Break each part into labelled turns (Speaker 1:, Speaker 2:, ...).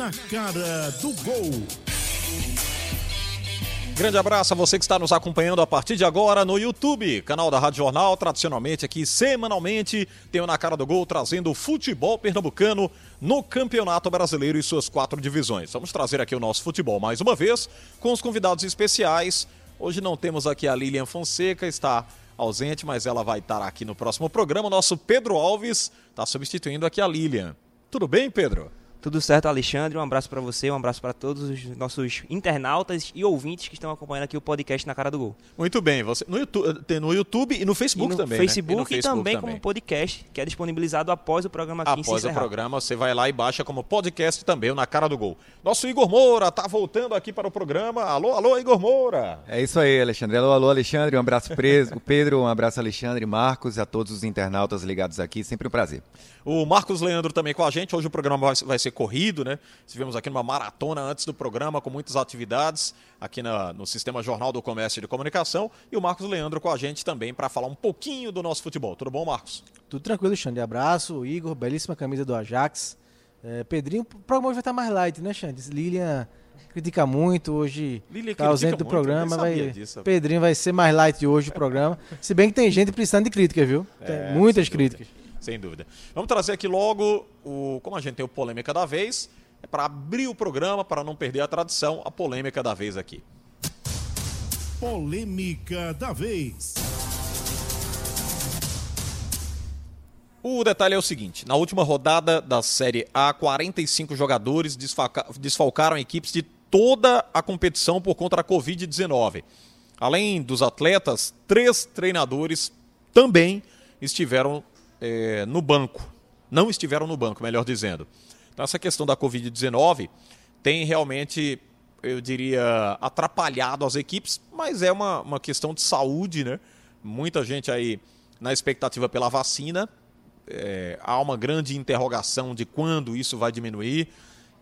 Speaker 1: na cara do gol.
Speaker 2: Grande abraço a você que está nos acompanhando a partir de agora no YouTube, canal da Rádio Jornal, tradicionalmente aqui semanalmente, tem o Na Cara do Gol trazendo o futebol pernambucano no Campeonato Brasileiro e suas quatro divisões. Vamos trazer aqui o nosso futebol mais uma vez com os convidados especiais. Hoje não temos aqui a Lilian Fonseca, está ausente, mas ela vai estar aqui no próximo programa. Nosso Pedro Alves está substituindo aqui a Lilian. Tudo bem, Pedro?
Speaker 3: Tudo certo, Alexandre. Um abraço para você, um abraço para todos os nossos internautas e ouvintes que estão acompanhando aqui o podcast na cara do gol.
Speaker 2: Muito bem, você no YouTube, tem no YouTube e no Facebook
Speaker 3: e no
Speaker 2: também.
Speaker 3: Facebook,
Speaker 2: né?
Speaker 3: e, no Facebook também, também, como podcast, que é disponibilizado após o programa
Speaker 2: aqui Após o programa, você vai lá e baixa como podcast também, o na cara do gol. Nosso Igor Moura tá voltando aqui para o programa. Alô, alô, Igor Moura.
Speaker 4: É isso aí, Alexandre. Alô, alô, Alexandre. Um abraço preso, Pedro, um abraço Alexandre, Marcos e a todos os internautas ligados aqui. Sempre um prazer.
Speaker 2: O Marcos Leandro também com a gente. Hoje o programa vai ser corrido, né? Estivemos aqui numa maratona antes do programa, com muitas atividades aqui na, no Sistema Jornal do Comércio e de Comunicação. E o Marcos Leandro com a gente também para falar um pouquinho do nosso futebol. Tudo bom, Marcos?
Speaker 5: Tudo tranquilo, Xande. Abraço, Igor, belíssima camisa do Ajax. É, Pedrinho, o programa hoje vai estar mais light, né, Xande? Lilian critica muito hoje, está ausente do muito, programa. Vai, disso. Pedrinho vai ser mais light hoje o programa. Se bem que tem gente precisando de crítica, viu? É, muitas críticas.
Speaker 2: Sem dúvida. Vamos trazer aqui logo, o, como a gente tem o Polêmica da Vez, é para abrir o programa, para não perder a tradição, a polêmica da vez aqui.
Speaker 1: Polêmica da vez.
Speaker 2: O detalhe é o seguinte: na última rodada da Série A, 45 jogadores desfalcaram equipes de toda a competição por conta da Covid-19. Além dos atletas, três treinadores também estiveram é, no banco. Não estiveram no banco, melhor dizendo. Então, essa questão da Covid-19 tem realmente, eu diria, atrapalhado as equipes, mas é uma, uma questão de saúde, né? Muita gente aí na expectativa pela vacina. É, há uma grande interrogação de quando isso vai diminuir.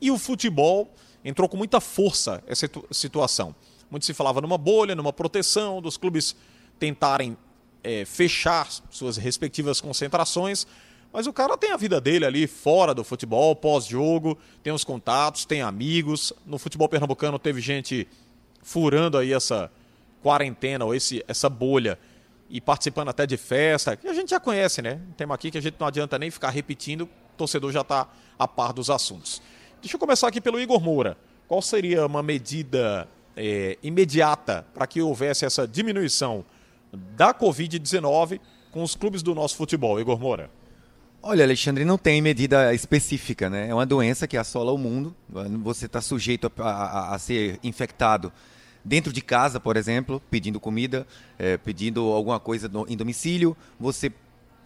Speaker 2: E o futebol entrou com muita força essa situação. Muito se falava numa bolha, numa proteção, dos clubes tentarem é, fechar suas respectivas concentrações, mas o cara tem a vida dele ali fora do futebol, pós-jogo, tem os contatos, tem amigos. No futebol pernambucano teve gente furando aí essa quarentena ou esse, essa bolha e participando até de festa, que a gente já conhece, né? Um tema aqui que a gente não adianta nem ficar repetindo, o torcedor já está a par dos assuntos. Deixa eu começar aqui pelo Igor Moura. Qual seria uma medida é, imediata para que houvesse essa diminuição da Covid-19 com os clubes do nosso futebol, Igor Moura?
Speaker 4: Olha, Alexandre, não tem medida específica, né? É uma doença que assola o mundo. Você está sujeito a, a, a, ser infectado dentro de casa, por exemplo, pedindo comida, é, pedindo alguma coisa no, em domicílio. Você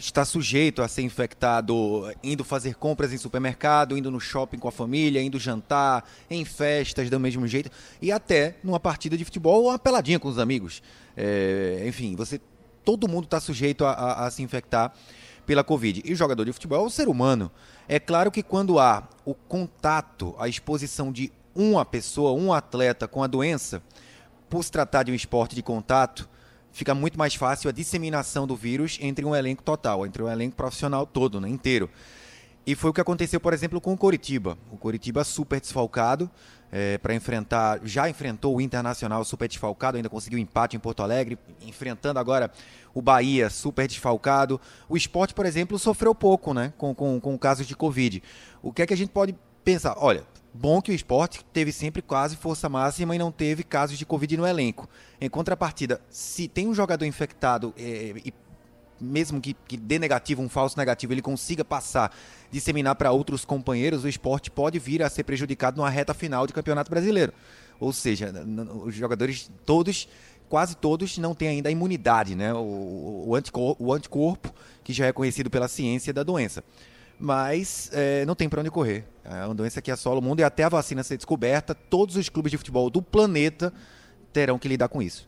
Speaker 4: está sujeito a ser infectado indo fazer compras em supermercado, indo no shopping com a família, indo jantar, em festas do mesmo jeito, e até numa partida de futebol ou uma peladinha com os amigos. É, enfim, você todo mundo está sujeito a, a, a se infectar pela Covid. E o jogador de futebol é o ser humano. É claro que quando há o contato, a exposição de uma pessoa, um atleta com a doença, por se tratar de um esporte de contato, fica muito mais fácil a disseminação do vírus entre um elenco total, entre um elenco profissional todo, né, inteiro. E foi o que aconteceu, por exemplo, com o Coritiba. O Coritiba super desfalcado é, para enfrentar, já enfrentou o Internacional super desfalcado, ainda conseguiu empate em Porto Alegre, enfrentando agora o Bahia super desfalcado. O esporte, por exemplo, sofreu pouco né, com, com, com casos de Covid. O que é que a gente pode pensar? Olha, bom que o esporte teve sempre quase força máxima e não teve casos de Covid no elenco. Em contrapartida, se tem um jogador infectado é, e mesmo que, que dê negativo, um falso negativo, ele consiga passar, disseminar para outros companheiros, o esporte pode vir a ser prejudicado numa reta final de Campeonato Brasileiro. Ou seja, os jogadores todos, quase todos, não têm ainda a imunidade, né? o, o, anticorpo, o anticorpo, que já é conhecido pela ciência da doença. Mas é, não tem para onde correr. É uma doença que assola o mundo e até a vacina ser descoberta, todos os clubes de futebol do planeta terão que lidar com isso.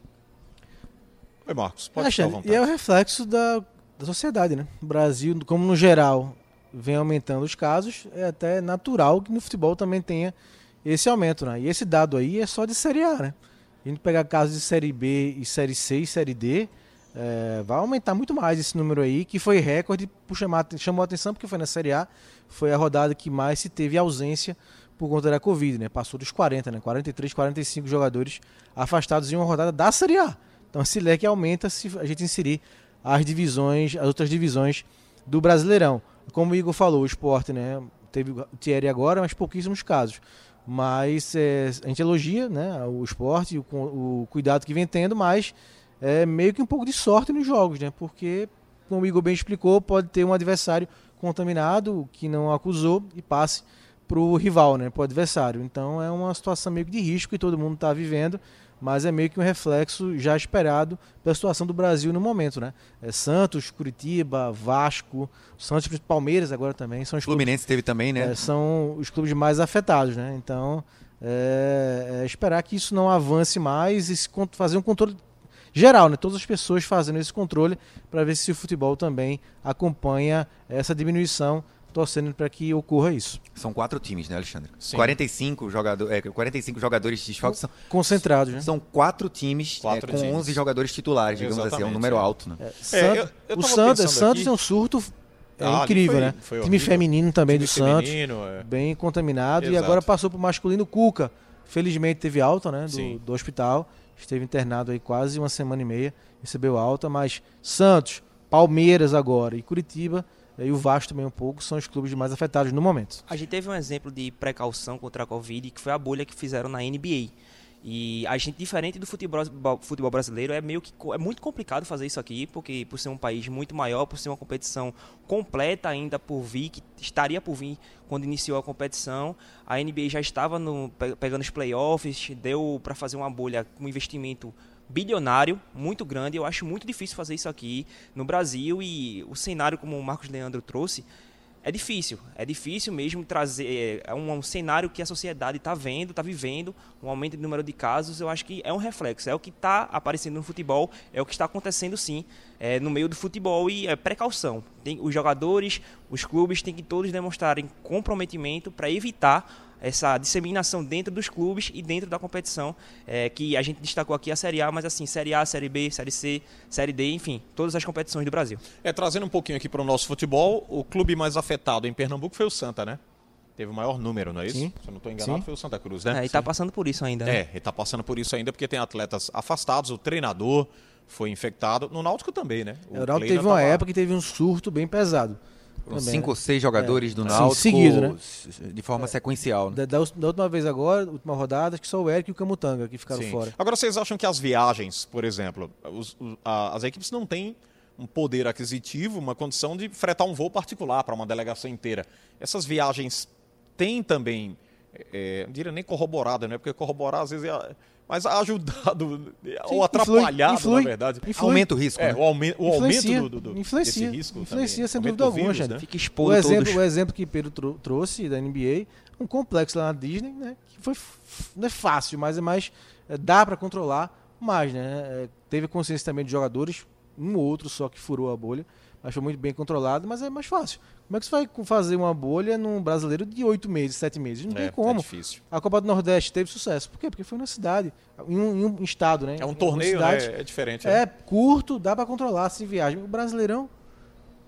Speaker 2: Oi, Marcos, pode
Speaker 5: Alexandre, E é o reflexo da, da sociedade, né? O Brasil, como no geral, vem aumentando os casos, é até natural que no futebol também tenha esse aumento, né? E esse dado aí é só de Série A, né? A gente pegar casos de Série B e Série C e Série D, é, vai aumentar muito mais esse número aí, que foi recorde, chamar, chamou a atenção porque foi na Série A, foi a rodada que mais se teve ausência por conta da Covid, né? Passou dos 40, né? 43, 45 jogadores afastados em uma rodada da Série A. Então esse leque aumenta se a gente inserir as divisões, as outras divisões do Brasileirão. Como o Igor falou, o esporte, né? Teve o Thierry agora, mas pouquíssimos casos. Mas é, a gente elogia né, o esporte, o, o cuidado que vem tendo, mas é meio que um pouco de sorte nos jogos, né? Porque, como o Igor bem explicou, pode ter um adversário contaminado que não acusou e passe para o rival, né, para o adversário. Então é uma situação meio que de risco que todo mundo está vivendo, mas é meio que um reflexo já esperado pela situação do Brasil no momento, né? É Santos, Curitiba, Vasco, Santos, Palmeiras agora também são os
Speaker 4: Fluminense
Speaker 5: clubes,
Speaker 4: teve também, né?
Speaker 5: é, são os clubes mais afetados, né? Então é, é esperar que isso não avance mais e fazer um controle geral, né? Todas as pessoas fazendo esse controle para ver se o futebol também acompanha essa diminuição, torcendo para que ocorra isso.
Speaker 4: São quatro times, né, Alexandre?
Speaker 2: Sim.
Speaker 4: 45, jogador, é, 45 jogadores de desfalque são,
Speaker 5: Concentrados, né?
Speaker 4: são quatro times
Speaker 2: Quatro
Speaker 4: é, com
Speaker 2: times.
Speaker 4: 11 jogadores titulares, digamos assim, é um
Speaker 2: Exatamente,
Speaker 4: número
Speaker 2: é.
Speaker 4: alto, né?
Speaker 5: É,
Speaker 2: É, eu- eu
Speaker 5: o Santos, Santos
Speaker 2: aqui-
Speaker 5: tem um surto é,
Speaker 2: Ah,
Speaker 5: incrível,
Speaker 2: foi-
Speaker 5: né?
Speaker 2: foi
Speaker 5: Time feminino também
Speaker 2: Time
Speaker 5: do Santos,
Speaker 2: feminino, é.
Speaker 5: bem contaminado. E
Speaker 2: Exato.
Speaker 5: agora passou pro masculino Cuca. Felizmente teve alta, né? Do, do hospital. Esteve internado aí quase uma semana e meia. Recebeu alta, mas Santos, Palmeiras agora e Curitiba eh, e o Vasco também um pouco são os clubes mais afetados no momento.
Speaker 3: A gente teve um exemplo de precaução contra a Covid, que foi a bolha que fizeram na NBA. E a gente, diferente do futebol, futebol brasileiro, é meio que é muito complicado fazer isso aqui, porque por ser um país muito maior, por ser uma competição completa ainda por vir, que estaria por vir quando iniciou a competição, a NBA já estava no, pe- pegando os playoffs, deu para fazer uma bolha com um investimento bilionário, muito grande. Eu acho muito difícil fazer isso aqui no Brasil e o cenário, como o Marcos Leandro trouxe, é difícil, é difícil mesmo trazer é um, um cenário que a sociedade está vendo, está vivendo, um aumento de número de casos. Eu acho que é um reflexo, é o que está aparecendo no futebol, é o que está acontecendo sim é, no meio do futebol e é precaução. Tem, os jogadores, os clubes têm que todos demonstrarem comprometimento para evitar essa disseminação dentro dos clubes e dentro da competição, é, que a gente destacou aqui a Série A, mas assim, Série A, Série B, Série C, Série D, enfim, todas as competições do Brasil.
Speaker 2: É, trazendo um pouquinho aqui para o nosso futebol, o clube mais afetado em Pernambuco foi o Santa, né? Teve o maior número, não é isso?
Speaker 5: Sim.
Speaker 2: Se eu não estou enganado,
Speaker 5: Sim.
Speaker 2: foi o Santa Cruz, né?
Speaker 3: É, e está passando por isso ainda. né?
Speaker 2: É, ele tá passando por isso ainda porque tem atletas afastados, o treinador foi infectado, no Náutico também, né?
Speaker 5: O Heraldo
Speaker 2: Kleina
Speaker 5: teve uma
Speaker 2: tava-
Speaker 5: época que teve um surto bem pesado.
Speaker 4: Foram
Speaker 5: também,
Speaker 4: cinco
Speaker 5: né?
Speaker 4: ou seis jogadores do
Speaker 5: Sim,
Speaker 4: Náutico
Speaker 5: seguido, né?
Speaker 4: de forma sequencial. né?
Speaker 5: Da, da, da última vez agora, última rodada, acho que só o Eric e o Camutanga que ficaram
Speaker 2: Sim.
Speaker 5: fora.
Speaker 2: Agora, vocês acham que as viagens, por exemplo, os- os- a- as equipes não têm um poder aquisitivo, uma condição de fretar um voo particular para uma delegação inteira. Essas viagens têm também, é, não diria nem corroborado, né? Porque corroborar às vezes é. Mas ajudado
Speaker 5: Sim,
Speaker 2: ou atrapalhado,
Speaker 5: influi,
Speaker 2: na verdade.
Speaker 5: influi.
Speaker 4: Aumenta o risco,
Speaker 2: É,
Speaker 4: né?
Speaker 2: o, aume- o aumento
Speaker 5: Influencia,
Speaker 2: do, do, do-
Speaker 5: influencia,
Speaker 2: desse risco
Speaker 5: influencia,
Speaker 2: também.
Speaker 5: sem
Speaker 2: Aumento
Speaker 5: dúvida
Speaker 2: do
Speaker 5: alguma,
Speaker 2: vírus,
Speaker 5: Xande.
Speaker 2: né?
Speaker 3: Fica
Speaker 5: O
Speaker 3: expondo
Speaker 5: exemplo,
Speaker 3: todos.
Speaker 5: o exemplo que Pedro trou- trouxe da NBA, um complexo lá na Disney, né? Que foi não é fácil, mas é mais é, dá para controlar mais, né? É, teve consciência também de jogadores, um ou outro só que furou a bolha, foi muito bem controlado, mas é mais fácil. Como é que você vai fazer uma bolha num brasileiro de oito meses, sete meses? Não
Speaker 2: É,
Speaker 5: tem
Speaker 2: é
Speaker 5: como.
Speaker 2: difícil.
Speaker 5: a Copa do Nordeste teve sucesso. Por quê? Porque foi na cidade, em um, em um estado, né?
Speaker 2: É um
Speaker 5: Em
Speaker 2: torneio,
Speaker 5: cidade.
Speaker 2: né? É diferente. né?
Speaker 5: É curto, dá para controlar se viagem. O Brasileirão,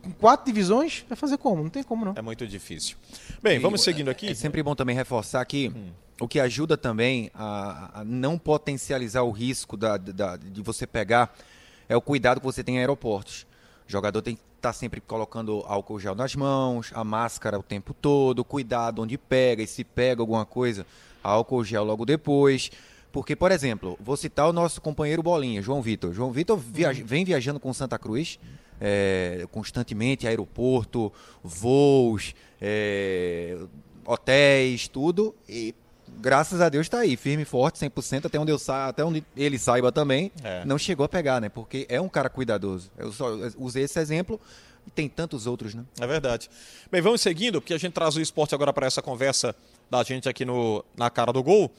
Speaker 5: com quatro divisões, vai fazer como? Não tem como, não.
Speaker 2: É muito difícil. Bem, vamos seguindo aqui.
Speaker 4: É sempre bom também reforçar que o que ajuda também a, a não potencializar o risco da- da- de você pegar é o cuidado que você tem em aeroportos. O jogador tem que estar sempre colocando álcool gel nas mãos, a máscara o tempo todo, cuidado onde pega e se pega alguma coisa, álcool gel logo depois. Porque, por exemplo, vou citar o nosso companheiro Bolinha, João Vitor. João Vitor viaja- vem viajando com Santa Cruz é, constantemente, aeroporto, voos, é, hotéis, tudo. E graças a Deus está aí, firme e forte, 100%, até onde, eu sa até onde ele saiba também.
Speaker 2: É.
Speaker 4: Não chegou a pegar, né? Porque é um cara cuidadoso. Eu só usei esse exemplo e tem tantos outros, né?
Speaker 2: É verdade. Bem, vamos seguindo, porque a gente traz o esporte agora para essa conversa da gente aqui no, na cara do gol.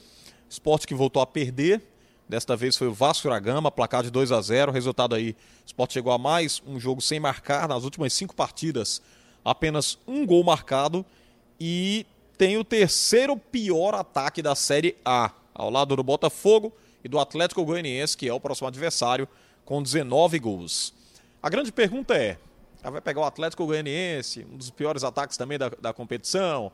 Speaker 2: Esporte que voltou a perder. Desta vez foi o Vasco da Gama, placar de 2 a 0 Resultado aí: o esporte chegou a mais um jogo sem marcar nas últimas cinco partidas. Apenas um gol marcado e tem o terceiro pior ataque da Série A, ao lado do Botafogo e do Atlético Goianiense, que é o próximo adversário, com 19 gols. A grande pergunta é: ah, vai pegar o Atlético Goianiense, um dos piores ataques também da, da competição?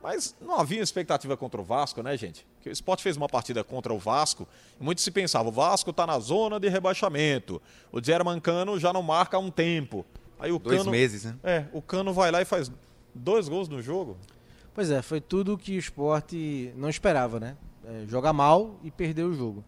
Speaker 2: Mas não havia expectativa contra o Vasco, né, gente? Porque o Sport fez uma partida contra o Vasco e muito se pensava, o Vasco está na zona de rebaixamento. O Germancano já não marca há um tempo. Aí o
Speaker 4: Dois
Speaker 2: Cano,
Speaker 4: meses, né?
Speaker 2: É, o Cano vai lá e faz dois gols no jogo.
Speaker 5: Pois é, foi tudo que o esporte não esperava, né? É, jogar mal e perder o jogo.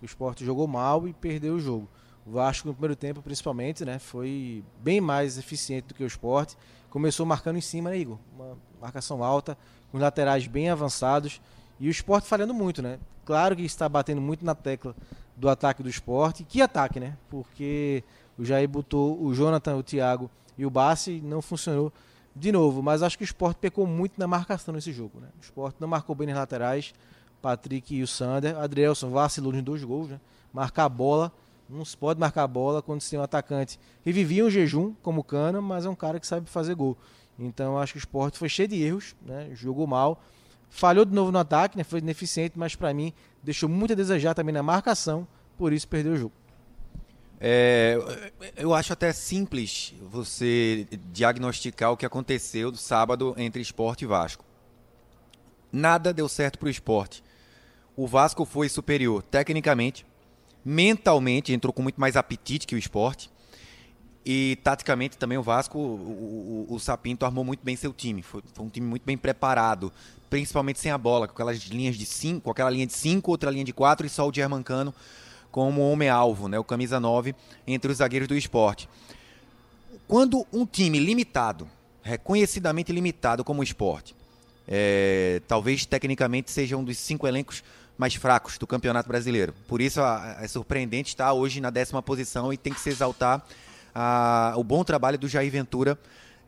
Speaker 5: O esporte jogou mal e perdeu o jogo. O Vasco no primeiro tempo, principalmente, né? Foi bem mais eficiente do que o esporte. Começou marcando em cima, né, Igor? Uma marcação alta, com laterais bem avançados. E o esporte falhando muito, né? Claro que está batendo muito na tecla do ataque do esporte. Que ataque, né? Porque o Jair botou o Jonathan, o Thiago e o Bassi, não funcionou de novo. Mas acho que o esporte pecou muito na marcação nesse jogo, né? O esporte não marcou bem nas laterais. Patrick e o Sander. Adrielson vacilou nos dois gols, né? Marcar a bola. Não se pode marcar a bola quando se tem um atacante que vivia um jejum, como o Cana, mas é um cara que sabe fazer gol. Então acho que o esporte foi cheio de erros, né? jogou mal. Falhou de novo no ataque, né? foi ineficiente, mas para mim deixou muito a desejar também na marcação, por isso perdeu o jogo.
Speaker 4: É, eu acho até simples você diagnosticar o que aconteceu do sábado entre esporte e Vasco. Nada deu certo para o esporte. O Vasco foi superior tecnicamente, mentalmente, entrou com muito mais apetite que o esporte. E taticamente também o Vasco, o, o, o Sapinto armou muito bem seu time. Foi, foi, um time muito bem preparado, principalmente sem a bola, com aquelas linhas de cinco, aquela linha de cinco, outra linha de quatro e só o Germancano como homem-alvo, né, o camisa 9, entre os zagueiros do esporte. Quando um time limitado, reconhecidamente limitado como o esporte, é, talvez tecnicamente seja um dos cinco elencos mais fracos do Campeonato Brasileiro. Por isso é surpreendente estar hoje na décima posição e tem que se exaltar a, o bom trabalho do Jair Ventura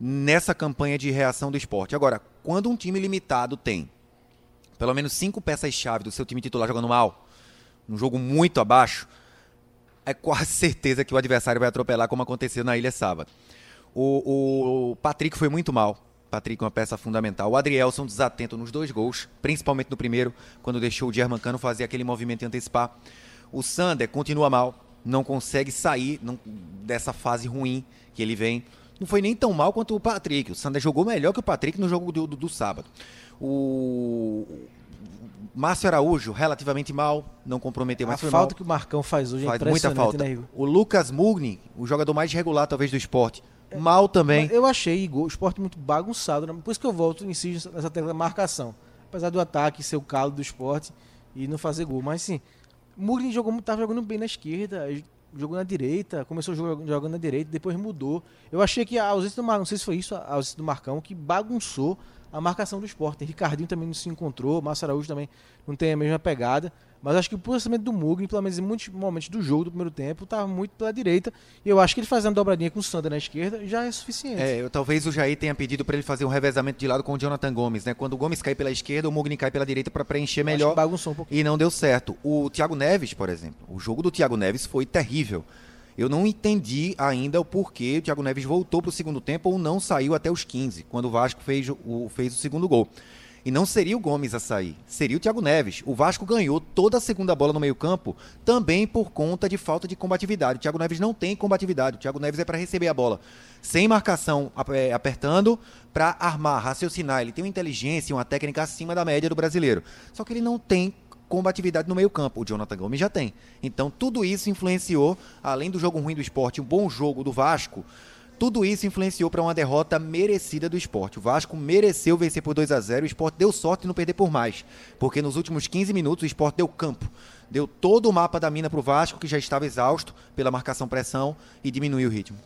Speaker 4: nessa campanha de reação do esporte. Agora, quando um time limitado tem pelo menos cinco peças-chave do seu time titular jogando mal, um jogo muito abaixo, é quase certeza que o adversário vai atropelar, como aconteceu na Ilha sábado. O, o Patrick foi muito mal. Patrick, uma peça fundamental. O Adrielson desatento nos dois gols, principalmente no primeiro, quando deixou o Germancano fazer aquele movimento e antecipar. O Sander continua mal, não consegue sair não, dessa fase ruim que ele vem. Não foi nem tão mal quanto o Patrick. O Sander jogou melhor que o Patrick no jogo do, do, do sábado. O Márcio Araújo, relativamente mal, não comprometeu, mas
Speaker 5: a falta
Speaker 4: mal.
Speaker 5: que o Marcão faz hoje
Speaker 4: faz
Speaker 5: é
Speaker 4: muita falta.
Speaker 5: né?
Speaker 4: O Lucas Mugni, o jogador mais regular talvez do esporte, mal também.
Speaker 5: Eu achei Igor, o esporte muito bagunçado, né? por isso que eu volto e insisto nessa tecla da marcação. Apesar do ataque ser o calo do esporte e não fazer gol. Mas sim, o Mugni jogou, estava jogando bem na esquerda, jogou na direita, começou jogando, jogando na direita, depois mudou. Eu achei que a ausência do Marcão, não sei se foi isso, a ausência do Marcão, que bagunçou a marcação do esporte. Ricardinho também não se encontrou, Márcio Araújo também não tem a mesma pegada. Mas acho que o posicionamento do Mugni, pelo menos em muitos momentos do jogo, do primeiro tempo, estava muito pela direita. E eu acho que ele fazendo dobradinha com o Sander na esquerda já é suficiente.
Speaker 4: É, eu, talvez o Jair tenha pedido para ele fazer um revezamento de lado com o Jonathan Gomes, né? Quando o Gomes cai pela esquerda, o Mugni cai pela direita para preencher melhor.
Speaker 5: bagunçou um pouquinho.
Speaker 4: E não deu certo. O Thiago Neves, por exemplo, o jogo do Thiago Neves foi terrível. Eu não entendi ainda o porquê o Thiago Neves voltou para o segundo tempo ou não saiu até os 15, quando o Vasco fez o, fez o segundo gol. E não seria o Gomes a sair, seria o Thiago Neves. O Vasco ganhou toda a segunda bola no meio-campo também por conta de falta de combatividade. O Thiago Neves não tem combatividade. O Thiago Neves é para receber a bola sem marcação, é, apertando, para armar, raciocinar. Ele tem uma inteligência, uma técnica acima da média do brasileiro. Só que ele não tem combatividade no meio-campo. O Jonathan Gomes já tem. Então, tudo isso influenciou, além do jogo ruim do esporte, um bom jogo do Vasco. Tudo isso influenciou para uma derrota merecida do esporte. O Vasco mereceu vencer por 2 a 0 O esporte deu sorte de não perder por mais. Porque nos últimos 15 minutos o esporte deu campo. Deu todo o mapa da mina para o Vasco, que já estava exausto pela marcação-pressão, e diminuiu o ritmo.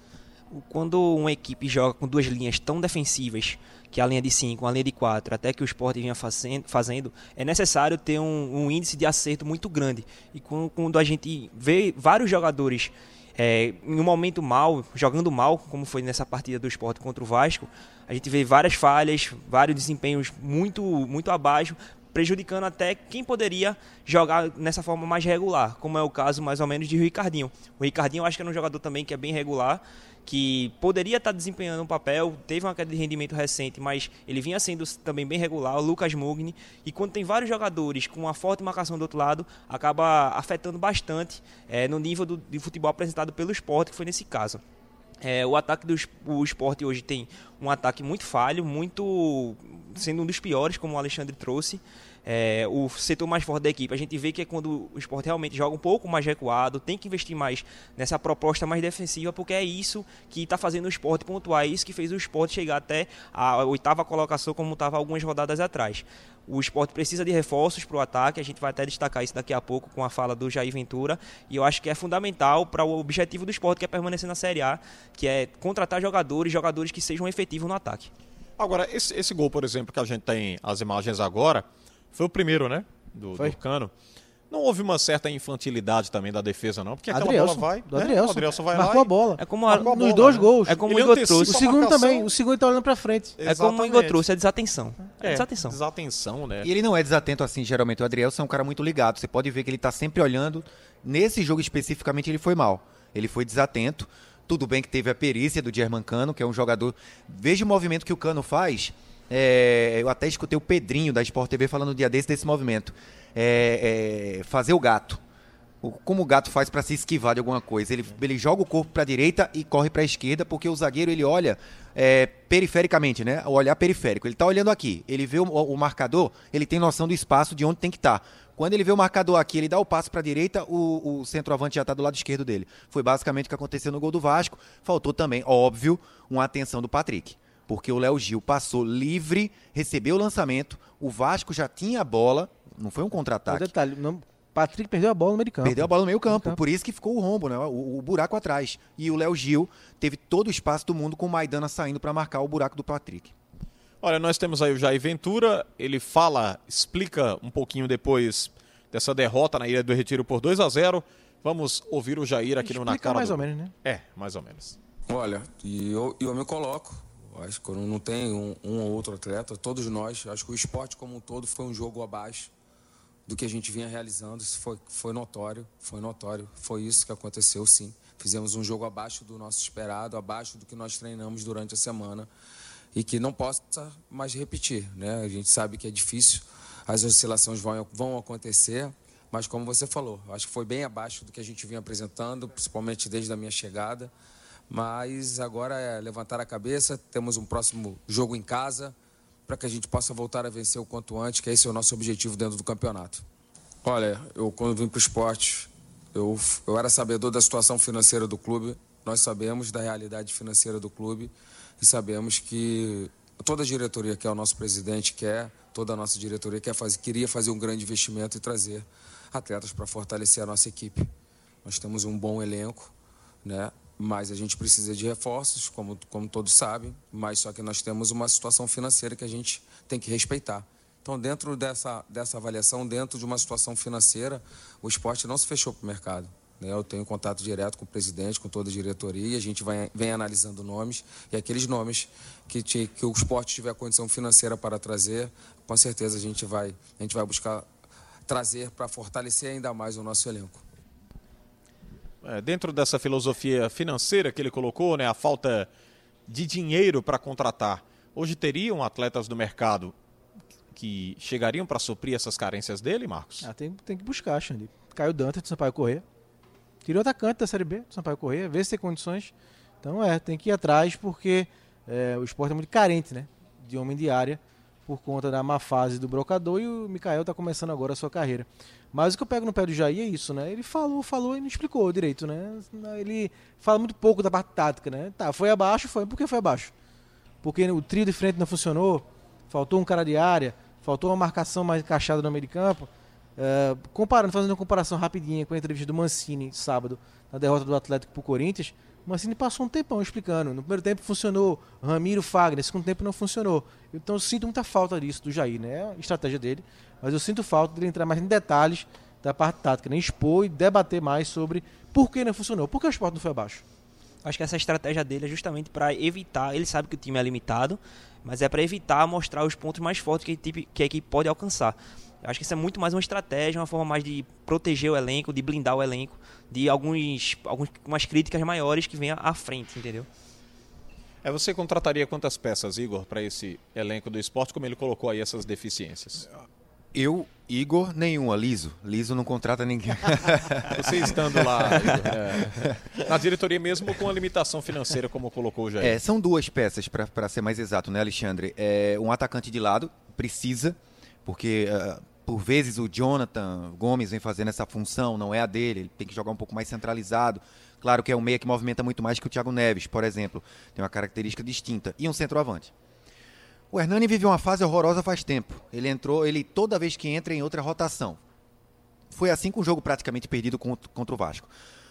Speaker 3: Quando uma equipe joga com duas linhas tão defensivas, que é a linha de 5, a linha de 4, até que o esporte vinha fazendo, é necessário ter um, um índice de acerto muito grande. E quando a gente vê vários jogadores é, em um momento mal, jogando mal, como foi nessa partida do esporte contra o Vasco, a gente vê várias falhas, vários desempenhos muito, muito abaixo, prejudicando até quem poderia jogar nessa forma mais regular, como é o caso mais ou menos de Ricardinho. O Ricardinho eu acho que é um jogador também que é bem regular, que poderia estar desempenhando um papel, teve uma queda de rendimento recente, mas ele vinha sendo também bem regular, o Lucas Mugni, e quando tem vários jogadores com uma forte marcação do outro lado, acaba afetando bastante é, no nível do, de futebol apresentado pelo esporte, que foi nesse caso. É, o ataque do esporte hoje tem um ataque muito falho, muito sendo um dos piores, como o Alexandre trouxe. É, o setor mais forte da equipe, a gente vê que é quando o esporte realmente joga um pouco mais recuado, tem que investir mais nessa proposta mais defensiva, porque é isso que está fazendo o esporte pontuar, é isso que fez o esporte chegar até a oitava colocação, como estava algumas rodadas atrás. O esporte precisa de reforços para o ataque, a gente vai até destacar isso daqui a pouco com a fala do Jair Ventura, e eu acho que é fundamental para o objetivo do esporte, que é permanecer na Série A, que é contratar jogadores, jogadores que sejam efetivos no ataque.
Speaker 2: Agora, esse, esse gol, por exemplo, que a gente tem as imagens agora, foi o primeiro, né? Do,
Speaker 5: Foi.
Speaker 2: do Cano. Não houve uma certa infantilidade também da defesa, não? Porque aquela
Speaker 5: Adrielson,
Speaker 2: bola vai.
Speaker 5: do
Speaker 2: né?
Speaker 5: Adrielson.
Speaker 2: Vai
Speaker 5: Marcou
Speaker 2: lá.
Speaker 5: a bola.
Speaker 3: É como a-
Speaker 2: Marcou a
Speaker 5: Nos
Speaker 2: bola,
Speaker 5: dois
Speaker 2: né?
Speaker 5: gols.
Speaker 3: É como
Speaker 2: Ele
Speaker 3: o Igor trouxe.
Speaker 5: O
Speaker 2: a
Speaker 5: segundo também. O segundo tá olhando pra frente.
Speaker 3: É como o Igor
Speaker 2: Exatamente.
Speaker 3: trouxe, é desatenção. É,
Speaker 2: É,
Speaker 3: desatenção.
Speaker 2: desatenção, né?
Speaker 4: E ele não é desatento assim, geralmente. O Adrielson é um cara muito ligado. Você pode ver que ele tá sempre olhando. Nesse jogo especificamente, ele foi mal. Ele foi desatento. Tudo bem que teve a perícia do German Cano, que é um jogador. Veja o movimento que o Cano faz. É, eu até escutei o Pedrinho da Sport TV falando um dia desse desse movimento. É, é, fazer o gato. O- Como o gato faz para se esquivar de alguma coisa? Ele, ele joga o corpo para a direita e corre para a esquerda, porque o zagueiro ele olha é, perifericamente, né? O olhar periférico. Ele está olhando aqui, ele vê o, o marcador, ele tem noção do espaço de onde tem que estar. Quando ele vê o marcador aqui, ele dá o passo para a direita, o, o centroavante já está do lado esquerdo dele. Foi basicamente o que aconteceu no gol do Vasco. Faltou também, óbvio, uma atenção do Patrick. Porque o Léo Gil passou livre, recebeu o lançamento, o Vasco já tinha a bola, não foi um
Speaker 5: O
Speaker 4: contra-ataque.
Speaker 5: detalhe, não, Patrick perdeu a bola no meio campo.
Speaker 4: Perdeu a bola no meio campo,
Speaker 5: campo.
Speaker 4: por isso que ficou o rombo, né? O, o buraco atrás. E o Léo Gil teve todo o espaço do mundo com o Maidana saindo para marcar o buraco do Patrick.
Speaker 2: Olha, nós temos aí o Jair Ventura, ele fala, explica um pouquinho depois dessa derrota na Ilha do Retiro por 2 a 0 Vamos ouvir o Jair aqui no Na
Speaker 5: Explica
Speaker 2: Cara
Speaker 5: mais
Speaker 2: do-
Speaker 5: ou menos, né?
Speaker 2: É, mais ou menos.
Speaker 6: Olha, e eu, e eu me coloco. Acho que não tem um, um ou outro atleta, todos nós. Acho que o esporte como um todo foi um jogo abaixo do que a gente vinha realizando. Isso foi, foi notório, foi notório. Foi isso que aconteceu, sim. Fizemos um jogo abaixo do nosso esperado, abaixo do que nós treinamos durante a semana e que não possa mais repetir, né? A gente sabe que é difícil, as oscilações vão, vão acontecer, mas como você falou, acho que foi bem abaixo do que a gente vinha apresentando, principalmente desde a minha chegada. Mas agora é levantar a cabeça, temos um próximo jogo em casa para que a gente possa voltar a vencer o quanto antes, que esse é o nosso objetivo dentro do campeonato. Olha, eu quando vim para o esporte, eu, eu era sabedor da situação financeira do clube, nós sabemos da realidade financeira do clube e sabemos que toda a diretoria que é o nosso presidente quer, toda a nossa diretoria quer fazer, queria fazer um grande investimento e trazer atletas para fortalecer a nossa equipe. Nós temos um bom elenco, né? Mas a gente precisa de reforços, como, como todos sabem, mas só que nós temos uma situação financeira que a gente tem que respeitar. Então, dentro dessa, dessa avaliação, dentro de uma situação financeira, o esporte não se fechou para o mercado. né? Eu tenho contato direto com o presidente, com toda a diretoria, e a gente vai, vem analisando nomes, e aqueles nomes que, te- que o esporte tiver condição financeira para trazer, com certeza a gente vai, a gente vai buscar trazer para fortalecer ainda mais o nosso elenco.
Speaker 2: É, dentro dessa filosofia financeira que ele colocou, né, a falta de dinheiro para contratar, hoje teriam atletas do mercado que chegariam para suprir essas carências dele, Marcos?
Speaker 5: Ah, tem, tem que buscar, Xande. Caio Dantas do Sampaio Corrêa. Tirou atacante da Série B do Sampaio Corrêa, vê se tem condições. Então é, tem que ir atrás porque é, o esporte é muito carente, né? De homem de área, por conta da má fase do brocador e o Mikael tá começando agora a sua carreira. Mas o que eu pego no pé do Jair é isso, né? Ele falou, falou e não explicou direito, né? Ele fala muito pouco da parte tática, né? Tá, foi abaixo, foi. Por que foi abaixo? Porque o trio de frente não funcionou, faltou um cara de área, faltou uma marcação mais encaixada no meio de campo. É, comparando, fazendo uma comparação rapidinha com a entrevista do Mancini sábado, na derrota do Atlético Corinthians, o Mancini passou um tempão explicando. No primeiro tempo funcionou, Ramiro, Fagner, no segundo tempo não funcionou. Então eu sinto muita falta disso do Jair, né? É a estratégia dele, mas eu sinto falta dele entrar mais em detalhes da parte tática, né? expor e debater mais sobre por que não funcionou, por que o esporte não foi abaixo.
Speaker 3: Acho que essa estratégia dele é justamente para evitar. Ele sabe que o time é limitado, mas é para evitar mostrar os pontos mais fortes que a, equipe, que a equipe pode alcançar. Eu acho que isso é muito mais uma estratégia, uma forma mais de proteger o elenco, de blindar o elenco, de alguns, algumas críticas maiores que venham à frente, entendeu?
Speaker 2: É, você contrataria quantas peças, Igor, para esse elenco do esporte, como ele colocou aí essas deficiências?
Speaker 4: Eu, Igor, nenhuma. Liso. Liso não contrata ninguém.
Speaker 2: Você estando lá, é, na diretoria mesmo com a limitação financeira, como colocou o Jair.
Speaker 4: É, são duas peças, para ser mais exato, né, Alexandre? É, um atacante de lado, precisa, porque uh, por vezes o Jonathan Gomes vem fazendo essa função, não é a dele, ele tem que jogar um pouco mais centralizado. Claro que é um meia que movimenta muito mais que o Thiago Neves, por exemplo. Tem uma característica distinta. E um centroavante. O Hernani vive uma fase horrorosa faz tempo. Ele entrou, ele toda vez que entra em outra rotação. Foi assim com o jogo praticamente perdido contra o Vasco.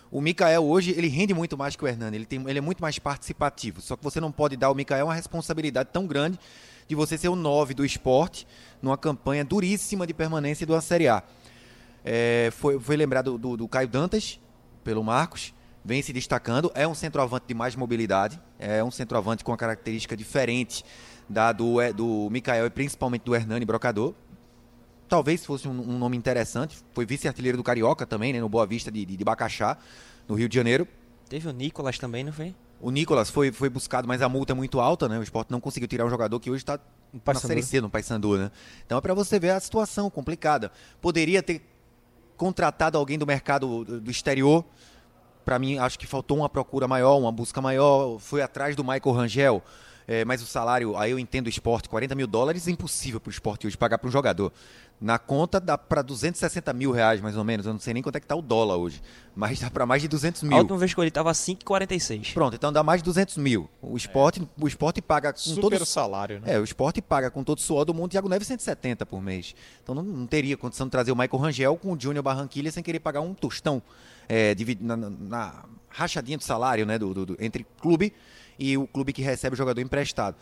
Speaker 4: O Mikael hoje, ele rende muito mais que o Hernani, ele, tem, ele é muito mais participativo. Só que você não pode dar ao Mikael uma responsabilidade tão grande de você ser o 9 do esporte numa campanha duríssima de permanência do Série A. É, foi, foi lembrado do, do Caio Dantas, pelo Marcos, vem se destacando. É um centroavante de mais mobilidade, é um centroavante com uma característica diferente da do, é, do Mikael e principalmente do Hernani Brocador. Talvez fosse um, um nome interessante. Foi vice-artilheiro do Carioca também, né, no Boa Vista de, de, de Bacaxá, no Rio de Janeiro.
Speaker 3: Teve o Nicolas também, não foi?
Speaker 4: O Nicolas foi, foi buscado, mas a multa é muito alta, né? O esporte não conseguiu tirar um jogador que hoje está na Série C, no Paysandu, né? Então é para você ver a situação complicada. Poderia ter contratado alguém do mercado do exterior. Para mim, acho que faltou uma procura maior, uma busca maior. Foi atrás do Michael Rangel. É, mas o salário, aí eu entendo o esporte, 40 mil dólares é impossível para o esporte hoje pagar para um jogador. Na conta dá para 260 mil reais, mais ou menos. Eu não sei nem quanto é que tá o dólar hoje. Mas dá para mais de 200 mil. A
Speaker 3: última vez que ele estava 5,46.
Speaker 4: Pronto, então dá mais de 200 mil. O esporte, é. o esporte paga com
Speaker 2: Super
Speaker 4: todo...
Speaker 2: salário, né?
Speaker 4: É, o esporte paga com todo o suor do mundo Thiago Neves 170 por mês. Então não, não, teria condição de trazer o Michael Rangel com o Júnior Barranquilha sem querer pagar um tostão é, na, na, na, rachadinha do salário né, do, do, do, entre clube e o clube que recebe o jogador emprestado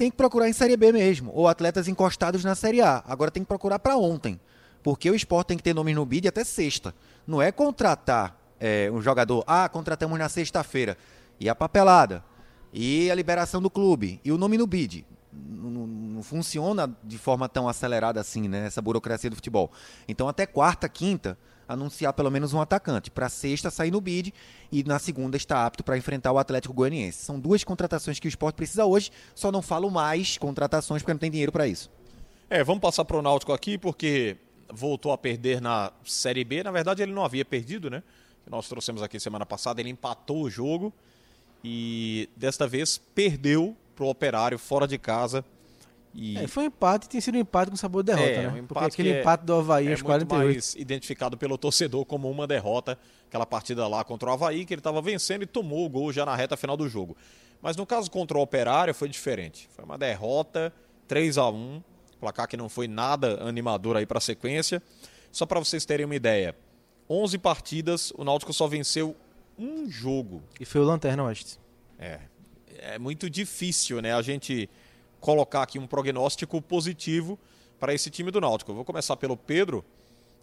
Speaker 4: tem que procurar em Série B mesmo, ou atletas encostados na Série A. Agora tem que procurar para ontem, porque o esporte tem que ter nome no bid até sexta. Não é contratar é, um jogador, ah, contratamos na sexta-feira, e a papelada, e a liberação do clube, e o nome no bid. Não, não, funciona de forma tão acelerada assim, né? Essa burocracia do futebol. Então, até quarta, quinta, anunciar pelo menos um atacante. Para sexta, sair no bid e na segunda está apto para enfrentar o Atlético Goianiense. São duas contratações que o esporte precisa hoje, só não falo mais contratações porque não tem dinheiro para isso.
Speaker 2: É, vamos passar para o Náutico aqui porque voltou a perder na Série B. Na verdade, ele não havia perdido, né? Nós trouxemos aqui semana passada, ele empatou o jogo e desta vez perdeu para o Operário fora de casa
Speaker 5: e... É, foi um empate, tem sido um empate com sabor de derrota, é, né? Um Porque aquele é, empate do Havaí é aos 48. mais
Speaker 2: identificado pelo torcedor como uma derrota, aquela partida lá contra o Havaí, que ele estava vencendo e tomou o gol já na reta final do jogo. Mas no caso contra o Operário foi diferente. Foi uma derrota 3 a 1 placar que não foi nada animador aí para a sequência. Só para vocês terem uma ideia, 11 partidas, o Náutico só venceu um jogo.
Speaker 5: E foi o Lanterna Oeste.
Speaker 2: É, é muito difícil, né? A gente colocar aqui um prognóstico positivo para esse time do Náutico. Eu vou começar pelo Pedro,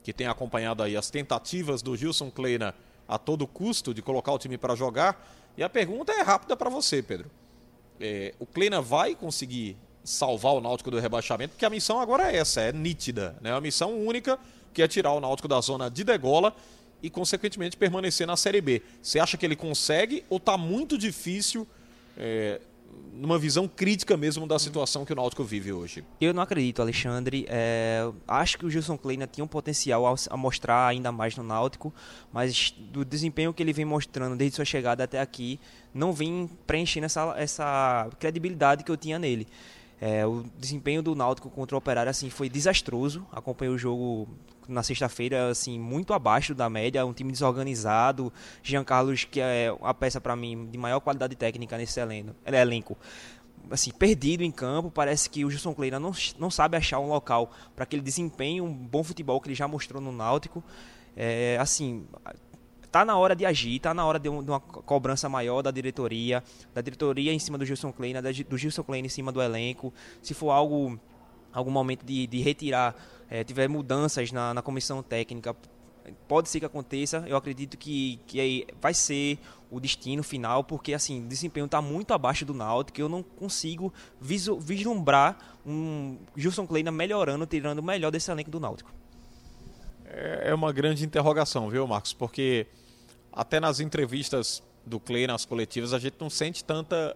Speaker 2: que tem acompanhado aí as tentativas do Gilson Kleina a todo custo de colocar o time para jogar. E a pergunta é rápida para você, Pedro. É, o Kleina vai conseguir salvar o Náutico do rebaixamento? Porque a missão agora é essa, é nítida. Né? A missão única que é tirar o Náutico da zona de degola e, consequentemente, permanecer na Série B. Você acha que ele consegue ou está muito difícil é, numa visão crítica mesmo da situação que o Náutico vive hoje.
Speaker 3: Eu não acredito, Alexandre. É, acho que o Gilson Kleina tinha um potencial a mostrar ainda mais no Náutico, mas do desempenho que ele vem mostrando desde sua chegada até aqui, não vem preenchendo essa, essa credibilidade que eu tinha nele. É, o desempenho do Náutico contra o Operário assim foi desastroso. Acompanhei o jogo na sexta-feira assim muito abaixo da média, um time desorganizado. Jean Carlos que é a peça para mim de maior qualidade técnica nesse elenco. Assim, perdido em campo, parece que o Gilson Kleina não, não sabe achar um local para que ele desempenhe um bom futebol que ele já mostrou no Náutico. É, assim, tá na hora de agir, tá na hora de, um, de, uma cobrança maior da diretoria, da diretoria em cima do Gilson Kleina, do Gilson Kleina em cima do elenco. Se for algo, algum momento de, de retirar, é, tiver mudanças na, na comissão técnica, pode ser que aconteça. Eu acredito que, que vai ser o destino final, porque assim, o desempenho está muito abaixo do Náutico, eu não consigo vislumbrar um Gilson Kleina melhorando, tirando o melhor desse elenco do Náutico.
Speaker 2: É, é uma grande interrogação, viu, Marcos? Porque até nas entrevistas do Clay, nas coletivas, a gente não sente tanta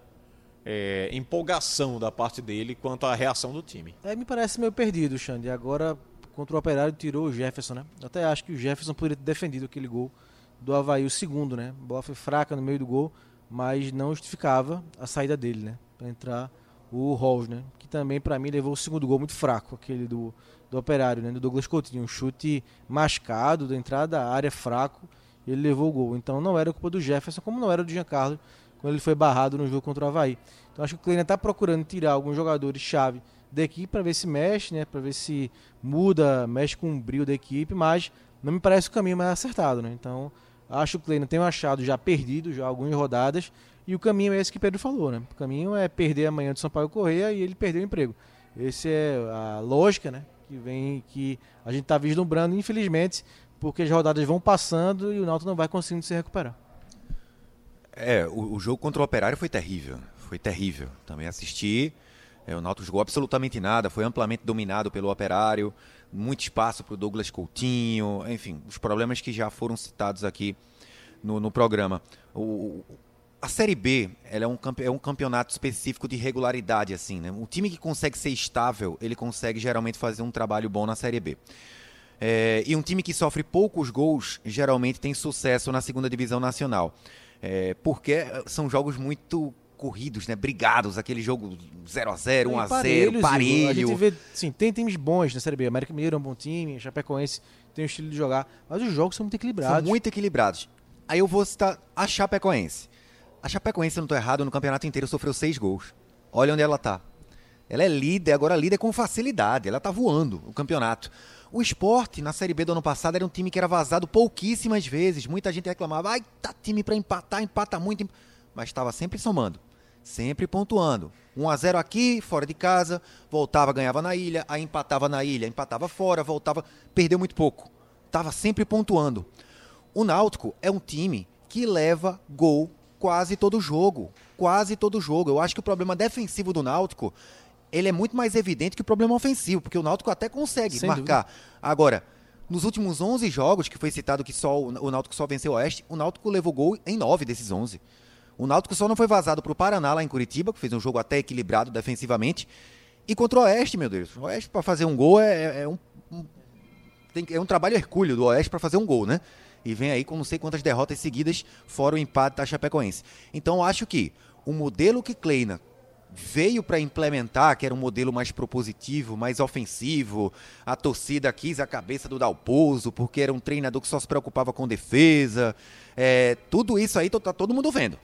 Speaker 2: é, empolgação da parte dele quanto à reação do time.
Speaker 5: É, me parece meio perdido, Xande. Agora, contra o Operário tirou o Jefferson, né? Até acho que o Jefferson poderia ter defendido aquele gol do Havaí, o segundo, né? A bola foi fraca no meio do gol, mas não justificava a saída dele, né? Para entrar o Rolls, né? Que também para mim levou o segundo gol muito fraco, aquele do, do Operário, né? Do Douglas Coutinho, um chute mascado da entrada da área fraco, ele levou o gol. Então não era culpa do Jefferson, como não era do Giancarlo quando ele foi barrado no jogo contra o Havaí. Então acho que o Kleiner está procurando tirar alguns jogadores chave da equipe para ver se mexe, né? Para ver se muda, mexe com o brilho da equipe, mas não me parece o caminho mais acertado, né? Então acho que o Kleiner tem um achado já perdido, já algumas rodadas e o caminho é esse que Pedro falou, né? O caminho é perder amanhã do São Paulo Correia e ele perdeu o emprego. Essa é a lógica, né? Que vem que a gente está vislumbrando, infelizmente, porque as rodadas vão passando e o Náutico não vai conseguindo se recuperar.
Speaker 4: É, o, o, jogo contra o Operário foi terrível. Foi terrível. Também assisti. É, o Náutico jogou absolutamente nada, foi amplamente dominado pelo Operário, muito espaço para o Douglas Coutinho, enfim, os problemas que já foram citados aqui no, no programa. O, a Série B é, um, é um campeonato específico de regularidade, assim, né? Um time que consegue ser estável, ele consegue geralmente fazer um trabalho bom na Série B. É, e um time que sofre poucos gols, geralmente tem sucesso na segunda divisão nacional. É, porque são jogos muito corridos, né? Brigados, aquele jogo 0 a 0 1 a 0 parelho. A gente
Speaker 5: vê, sim, tem times bons na Série B. América Mineiro é um bom time, Chapecoense tem um estilo de jogar, mas os jogos são muito equilibrados.
Speaker 4: São muito equilibrados. Aí eu vou citar a Chapecoense. A Chapecoense, se não estou errado, no campeonato inteiro sofreu seis gols. Olha onde ela está. Ela é líder, agora líder com facilidade. Ela está voando o campeonato. O esporte, na Série B do ano passado, era um time que era vazado pouquíssimas vezes. Muita gente reclamava, ai, tá time para empatar, empata muito. Mas estava sempre somando, sempre pontuando. 1 a 0 aqui, fora de casa, voltava, ganhava na ilha, aí empatava na ilha, empatava fora, voltava, perdeu muito pouco. Estava sempre pontuando. O Náutico é um time que leva gol quase todo jogo. Quase todo jogo. Eu acho que o problema defensivo do Náutico ele é muito mais evidente que o problema ofensivo, porque o Náutico até consegue Sem marcar. Dúvida. Agora, nos últimos 11 jogos, que foi citado que só o Náutico só venceu o Oeste, o Náutico levou gol em 9 desses 11. O Náutico só não foi vazado para o Paraná, lá em Curitiba, que fez um jogo até equilibrado defensivamente. E contra o Oeste, meu Deus. O Oeste, para fazer um gol, é, é um, um, tem, é um trabalho hercúleo do Oeste para fazer um gol, né? e vem aí com não sei quantas derrotas seguidas, fora o empate da Chapecoense. Então acho que o modelo que Kleina veio para implementar, que era um modelo mais propositivo, mais ofensivo, a torcida quis a cabeça do Dalpozo, porque era um treinador que só se preocupava com defesa, é, tudo isso aí tá todo mundo vendo.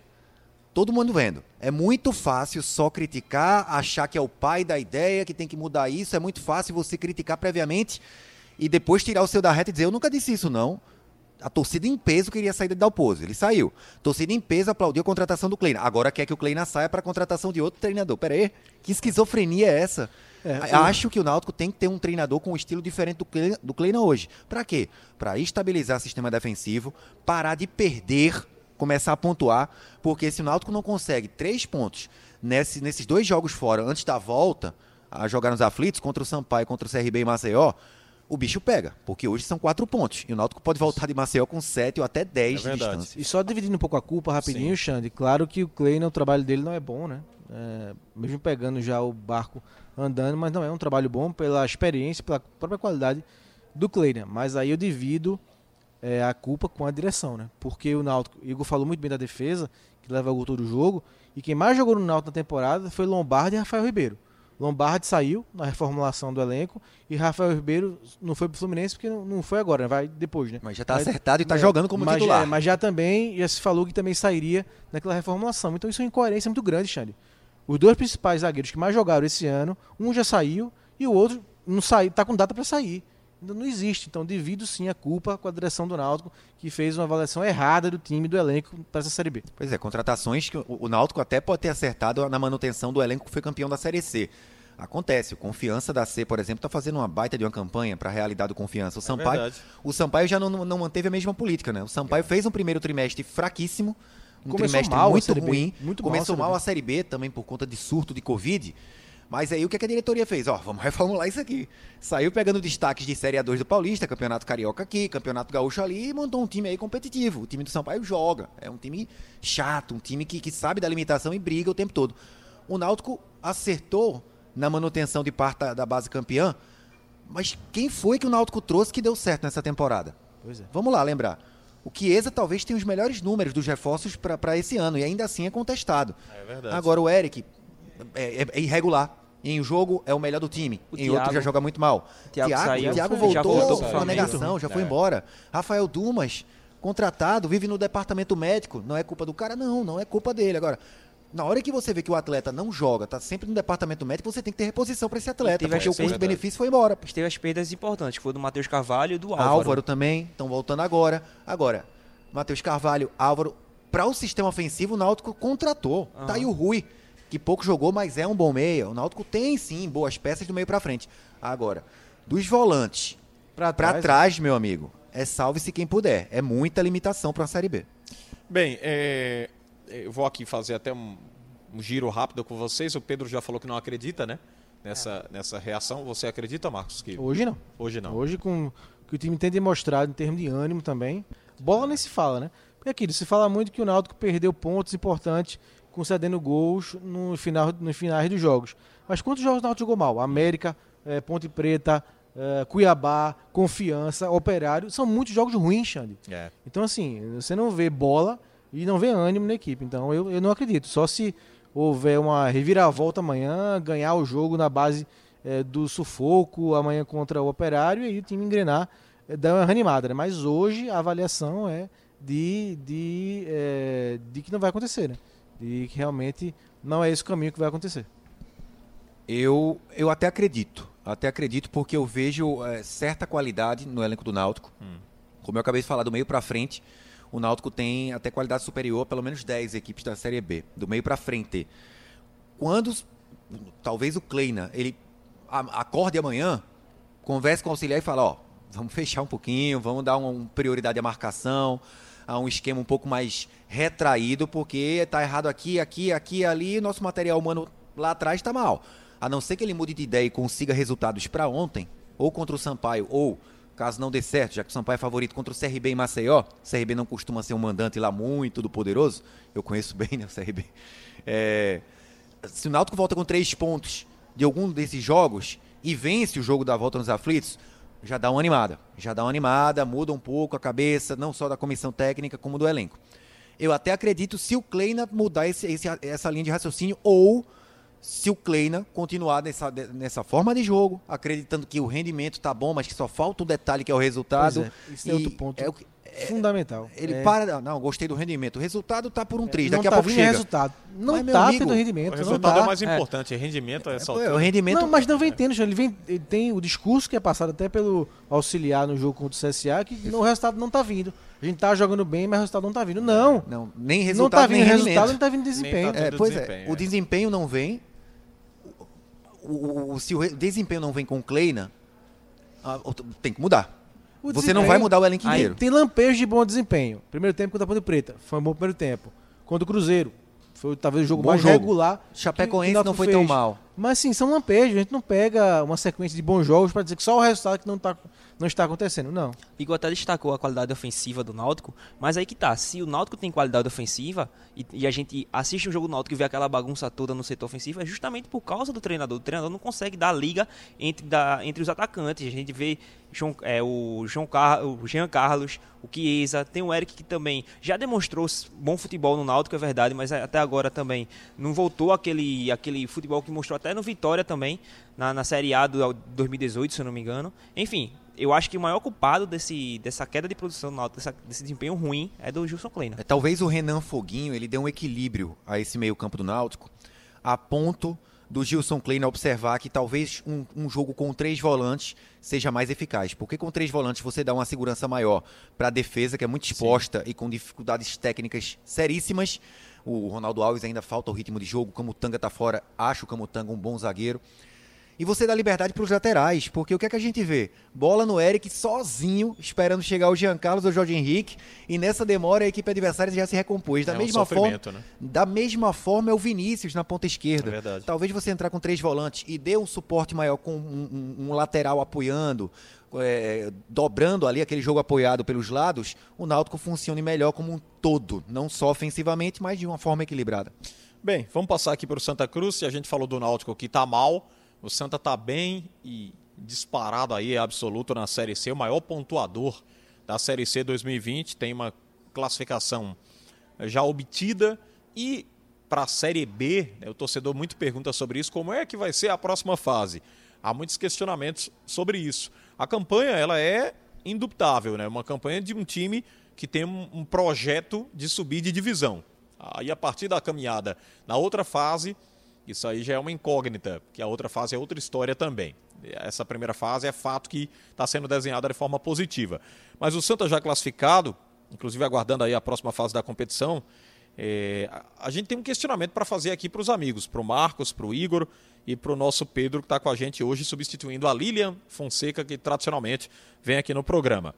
Speaker 4: Todo mundo vendo. É muito fácil só criticar, achar que é o pai da ideia, que tem que mudar isso. É muito fácil você criticar previamente e depois tirar o seu da reta e dizer: Eu nunca disse isso, não a torcida em peso queria sair de Dalpozo. Ele saiu. A torcida em peso aplaudiu a contratação do Kleina. Agora quer que o Kleina saia para a contratação de outro treinador. Pera aí, que esquizofrenia é essa? É, Acho que o Náutico tem que ter um treinador com um estilo diferente do Kleina, do Kleina hoje. Para quê? Para estabilizar o sistema defensivo, parar de perder, começar a pontuar, porque se o Náutico não consegue três pontos nesse, nesses dois jogos fora, antes da volta a jogar nos aflitos, contra o Sampaio, contra o CRB e Maceió, o bicho pega, porque hoje são quatro pontos. E o Náutico pode voltar de Maceió com sete ou até dez é de distância.
Speaker 5: E só dividindo um pouco a culpa rapidinho, Sim. Xande, claro que o Kleina, o trabalho dele não é bom, né? É, mesmo pegando já o barco andando, mas não é um trabalho bom pela experiência, pela própria qualidade do Kleina. Mas aí eu divido é, a culpa com a direção, né? Porque o Náutico, Igor falou muito bem da defesa, que leva o gol todo o jogo, e quem mais jogou no Náutico na temporada foi Lombardi e Rafael Ribeiro. Lombardi saiu na reformulação do elenco e Rafael Ribeiro não foi pro Fluminense porque não, não foi agora, né? vai depois, né?
Speaker 4: Mas já está acertado e está é, jogando como
Speaker 5: mas,
Speaker 4: titular.
Speaker 5: É, mas já também já se falou que também sairia naquela reformulação. Então isso é uma incoerência muito grande, Xande. Os dois principais zagueiros que mais jogaram esse ano, um já saiu e o outro não saiu, tá com data para sair. Ainda não existe. Então divido sim a culpa com a direção do Náutico, que fez uma avaliação errada do time do elenco para essa Série B.
Speaker 4: Pois é, contratações que o Náutico até pode ter acertado na manutenção do elenco que foi campeão da Série C. Acontece. O Confiança da C, por exemplo, está fazendo uma baita de uma campanha para a realidade do Confiança. O é Sampaio, é o Sampaio já não, não manteve a mesma política, né? O Sampaio é. fez um primeiro trimestre fraquíssimo, um Começou trimestre mal muito ruim. Muito Começou mal a, mal a Série B também por conta de surto de Covid. Mas aí o que a diretoria fez? Ó, vamos reformular isso aqui. Saiu pegando destaques de Série A2 do Paulista, Campeonato Carioca aqui, Campeonato Gaúcho ali e montou um time aí competitivo. O time do Sampaio joga. É um time chato, um time que, que sabe da limitação e briga o tempo todo. O Náutico acertou na manutenção de parte da base campeã, Mas quem foi que o Náutico trouxe que deu certo nessa temporada?
Speaker 5: Pois é.
Speaker 4: Vamos lá lembrar. O Chiesa talvez tenha os melhores números dos reforços para esse ano e ainda assim é contestado.
Speaker 2: É verdade.
Speaker 4: Agora o Eric é, é- é irregular. Em um jogo é o melhor do time,
Speaker 3: O
Speaker 4: em outro
Speaker 3: Thiago-
Speaker 4: já joga muito mal.
Speaker 3: Thiago saiu,
Speaker 4: Thiago
Speaker 3: já
Speaker 4: voltou,
Speaker 3: voltou pro
Speaker 4: foi uma
Speaker 3: Flamengo.
Speaker 4: negação, já foi
Speaker 2: É.
Speaker 4: embora. Rafael Dumas, contratado, vive no departamento médico. Não é culpa do cara, não, não é culpa dele. Agora, na hora que você vê que o atleta não joga, tá sempre no departamento médico, você tem que ter reposição para esse atleta,
Speaker 3: teve
Speaker 4: porque o custo-benefício foi embora.
Speaker 3: Mas teve as perdas importantes, que foi do Matheus Carvalho e do Álvaro.
Speaker 4: Álvaro, também, estão voltando agora. Agora, Matheus Carvalho, Álvaro, para o sistema ofensivo, o Náutico contratou. Tá aí o Rui, que pouco jogou, mas é um bom meia. O Náutico tem sim boas peças do meio para frente. Agora, dos volantes
Speaker 5: Pra
Speaker 4: para
Speaker 5: trás,
Speaker 4: trás, meu amigo, é salve-se quem puder. É muita limitação para uma Série B.
Speaker 2: Bem, é, eu vou aqui fazer até um, um giro rápido com vocês. O Pedro já falou que não acredita, né? Nessa, nessa reação. Você acredita, Marcos? Que
Speaker 5: Hoje não.
Speaker 2: hoje não.
Speaker 5: Hoje, com o que o time tem demonstrado em termos de ânimo também, bola nem se fala, né? Porque aquilo, se fala muito que o Náutico perdeu pontos importantes concedendo gols no final, nos finais dos jogos. Mas quantos jogos o Náutico jogou mal? América, eh, Ponte Preta, eh, Cuiabá, Confiança, Operário. São muitos jogos ruins, Xande.
Speaker 2: É.
Speaker 5: Então, assim, você não vê bola e não vê ânimo na equipe. Então, eu, eu não acredito. Só se houver uma reviravolta amanhã, ganhar o jogo na base eh, do sufoco amanhã contra o Operário e aí o time engrenar, eh, dar uma reanimada. Né? Mas hoje a avaliação é de, de, eh, de que não vai acontecer, né? De que realmente não é esse o caminho que vai acontecer.
Speaker 4: Eu, eu até acredito. Até acredito porque eu vejo eh, certa qualidade no elenco do Náutico. Como eu acabei de falar, do meio para frente, o Náutico tem até qualidade superior a pelo menos 10 equipes da Série B. Do meio para frente. Quando talvez o Kleina, ele acorde amanhã, converse com o auxiliar e fala, ó, vamos fechar um pouquinho, vamos dar uma prioridade à marcação, a um esquema um pouco mais retraído, porque tá errado aqui, aqui, aqui, ali, nosso material humano lá atrás tá mal. A não ser que ele mude de ideia e consiga resultados para ontem, ou contra o Sampaio, ou caso não dê certo, já que o Sampaio é favorito contra o CRB em Maceió, o CRB não costuma ser um mandante lá muito do poderoso, eu conheço bem, né, o CRB. É, se o Náutico volta com três pontos de algum desses jogos e vence o jogo da volta nos aflitos, já dá uma animada. Já dá uma animada, muda um pouco a cabeça, não só da comissão técnica, como do elenco. Eu até acredito se o Kleina mudar esse- esse- essa linha de raciocínio ou se o Kleina continuar nessa, nessa forma de jogo, acreditando que o rendimento tá bom, mas que só falta um detalhe que é o resultado.
Speaker 5: Pois é, isso é outro ponto
Speaker 4: é o que-
Speaker 5: fundamental.
Speaker 4: ele
Speaker 5: É,
Speaker 4: para. Não, gostei do rendimento. O resultado tá por um 3.
Speaker 5: não
Speaker 4: Daqui a
Speaker 5: tá
Speaker 4: pouco
Speaker 5: vindo
Speaker 4: chega.
Speaker 5: resultado. Não tá
Speaker 4: amigo,
Speaker 5: tendo
Speaker 2: O
Speaker 5: rendimento, não
Speaker 2: resultado
Speaker 5: tá.
Speaker 2: é mais
Speaker 3: É.
Speaker 2: importante. Rendimento é só.
Speaker 4: Pô, o rendimento.
Speaker 5: Não, mas não vem tendo, ele vem ele tem o discurso que é passado até pelo auxiliar no jogo contra o CSA que o resultado não tá vindo. A gente tá jogando bem, mas o resultado não tá vindo. Não.
Speaker 4: Não, nem
Speaker 5: não
Speaker 4: resultado,
Speaker 5: tá vindo
Speaker 4: nem
Speaker 5: resultado,
Speaker 4: rendimento.
Speaker 5: não tá vindo desempenho.
Speaker 2: tá
Speaker 4: É,
Speaker 2: do
Speaker 4: pois
Speaker 2: desempenho,
Speaker 4: é,
Speaker 2: é.
Speaker 4: o desempenho não vem. O, o- o- se o desempenho não vem com o Kleina, o- tem que mudar. Você não vai mudar o elenco inteiro.
Speaker 5: tem lampejos de bom desempenho. Primeiro tempo contra a Ponte Preta, foi um bom primeiro tempo. Contra o Cruzeiro, foi talvez o jogo
Speaker 4: Bom
Speaker 5: mais
Speaker 4: jogo.
Speaker 5: regular.
Speaker 4: Chapecoense
Speaker 5: que o
Speaker 4: não foi tão
Speaker 5: fez.
Speaker 4: mal.
Speaker 5: Mas sim, são lampejos. A gente não pega uma sequência de bons jogos para dizer que só o resultado que não, tá, não está acontecendo. Não.
Speaker 3: Igor até destacou a qualidade ofensiva do Náutico, mas aí que tá, se o Náutico tem qualidade ofensiva e, e a gente assiste um jogo do Náutico e vê aquela bagunça toda no setor ofensivo, é justamente por causa do treinador. O treinador não consegue dar liga entre, da, entre os atacantes. A gente vê João, é, o, João Car, o Jean Carlos, o Chiesa, tem o Eric que também já demonstrou bom futebol no Náutico, é verdade, mas até agora também não voltou aquele, aquele futebol que mostrou até no Vitória também, na, na Série A do 2018, se eu não me engano. Enfim, eu acho que o maior culpado desse, dessa queda de produção do Náutico, desse desempenho ruim, é do Gilson Kleina.
Speaker 4: É, Talvez o Renan Foguinho ele dê um equilíbrio a esse meio campo do Náutico, a ponto do Gilson Kleina observar que talvez um, um jogo com três volantes seja mais eficaz. Porque com três volantes você dá uma segurança maior para a defesa, que é muito exposta e com dificuldades técnicas seríssimas. O Ronaldo Alves ainda falta o ritmo de jogo, o Tanga tá fora, acho o Camutanga um bom zagueiro. E você dá liberdade para os laterais, porque o que é que a gente vê? Bola no Eric sozinho, esperando chegar o Jean Carlos ou o Jorge Henrique, e nessa demora a equipe adversária já se recompôs. Da
Speaker 2: É um
Speaker 4: mesma forma,
Speaker 2: sofrimento, né?
Speaker 4: da mesma forma é o Vinícius na ponta esquerda.
Speaker 2: É verdade.
Speaker 4: Talvez você entrar com três volantes e dê um suporte maior com um, um- um lateral apoiando, é, dobrando ali aquele jogo apoiado pelos lados, o Náutico funcione melhor como um todo, não só ofensivamente, mas de uma forma equilibrada.
Speaker 2: Bem, vamos passar aqui para o Santa Cruz. Se a gente falou do Náutico que tá mal, o Santa tá bem e disparado aí, é absoluto na Série C, o maior pontuador da Série C 2020, tem uma classificação já obtida e para a Série B, né, o torcedor muito pergunta sobre isso, como é que vai ser a próxima fase? Há muitos questionamentos sobre isso. A campanha, ela é indubitável, né? Uma campanha de um time que tem um projeto de subir de divisão. Aí a partir da caminhada na outra fase, isso aí já é uma incógnita, que a outra fase é outra história também. Essa primeira fase é fato que está sendo desenhada de forma positiva. Mas o Santa já classificado, inclusive aguardando aí a próxima fase da competição, é, a gente tem um questionamento para fazer aqui para os amigos, para o Marcos, para o Igor e para o nosso Pedro, que está com a gente hoje, substituindo a Lilian Fonseca, que tradicionalmente vem aqui no programa.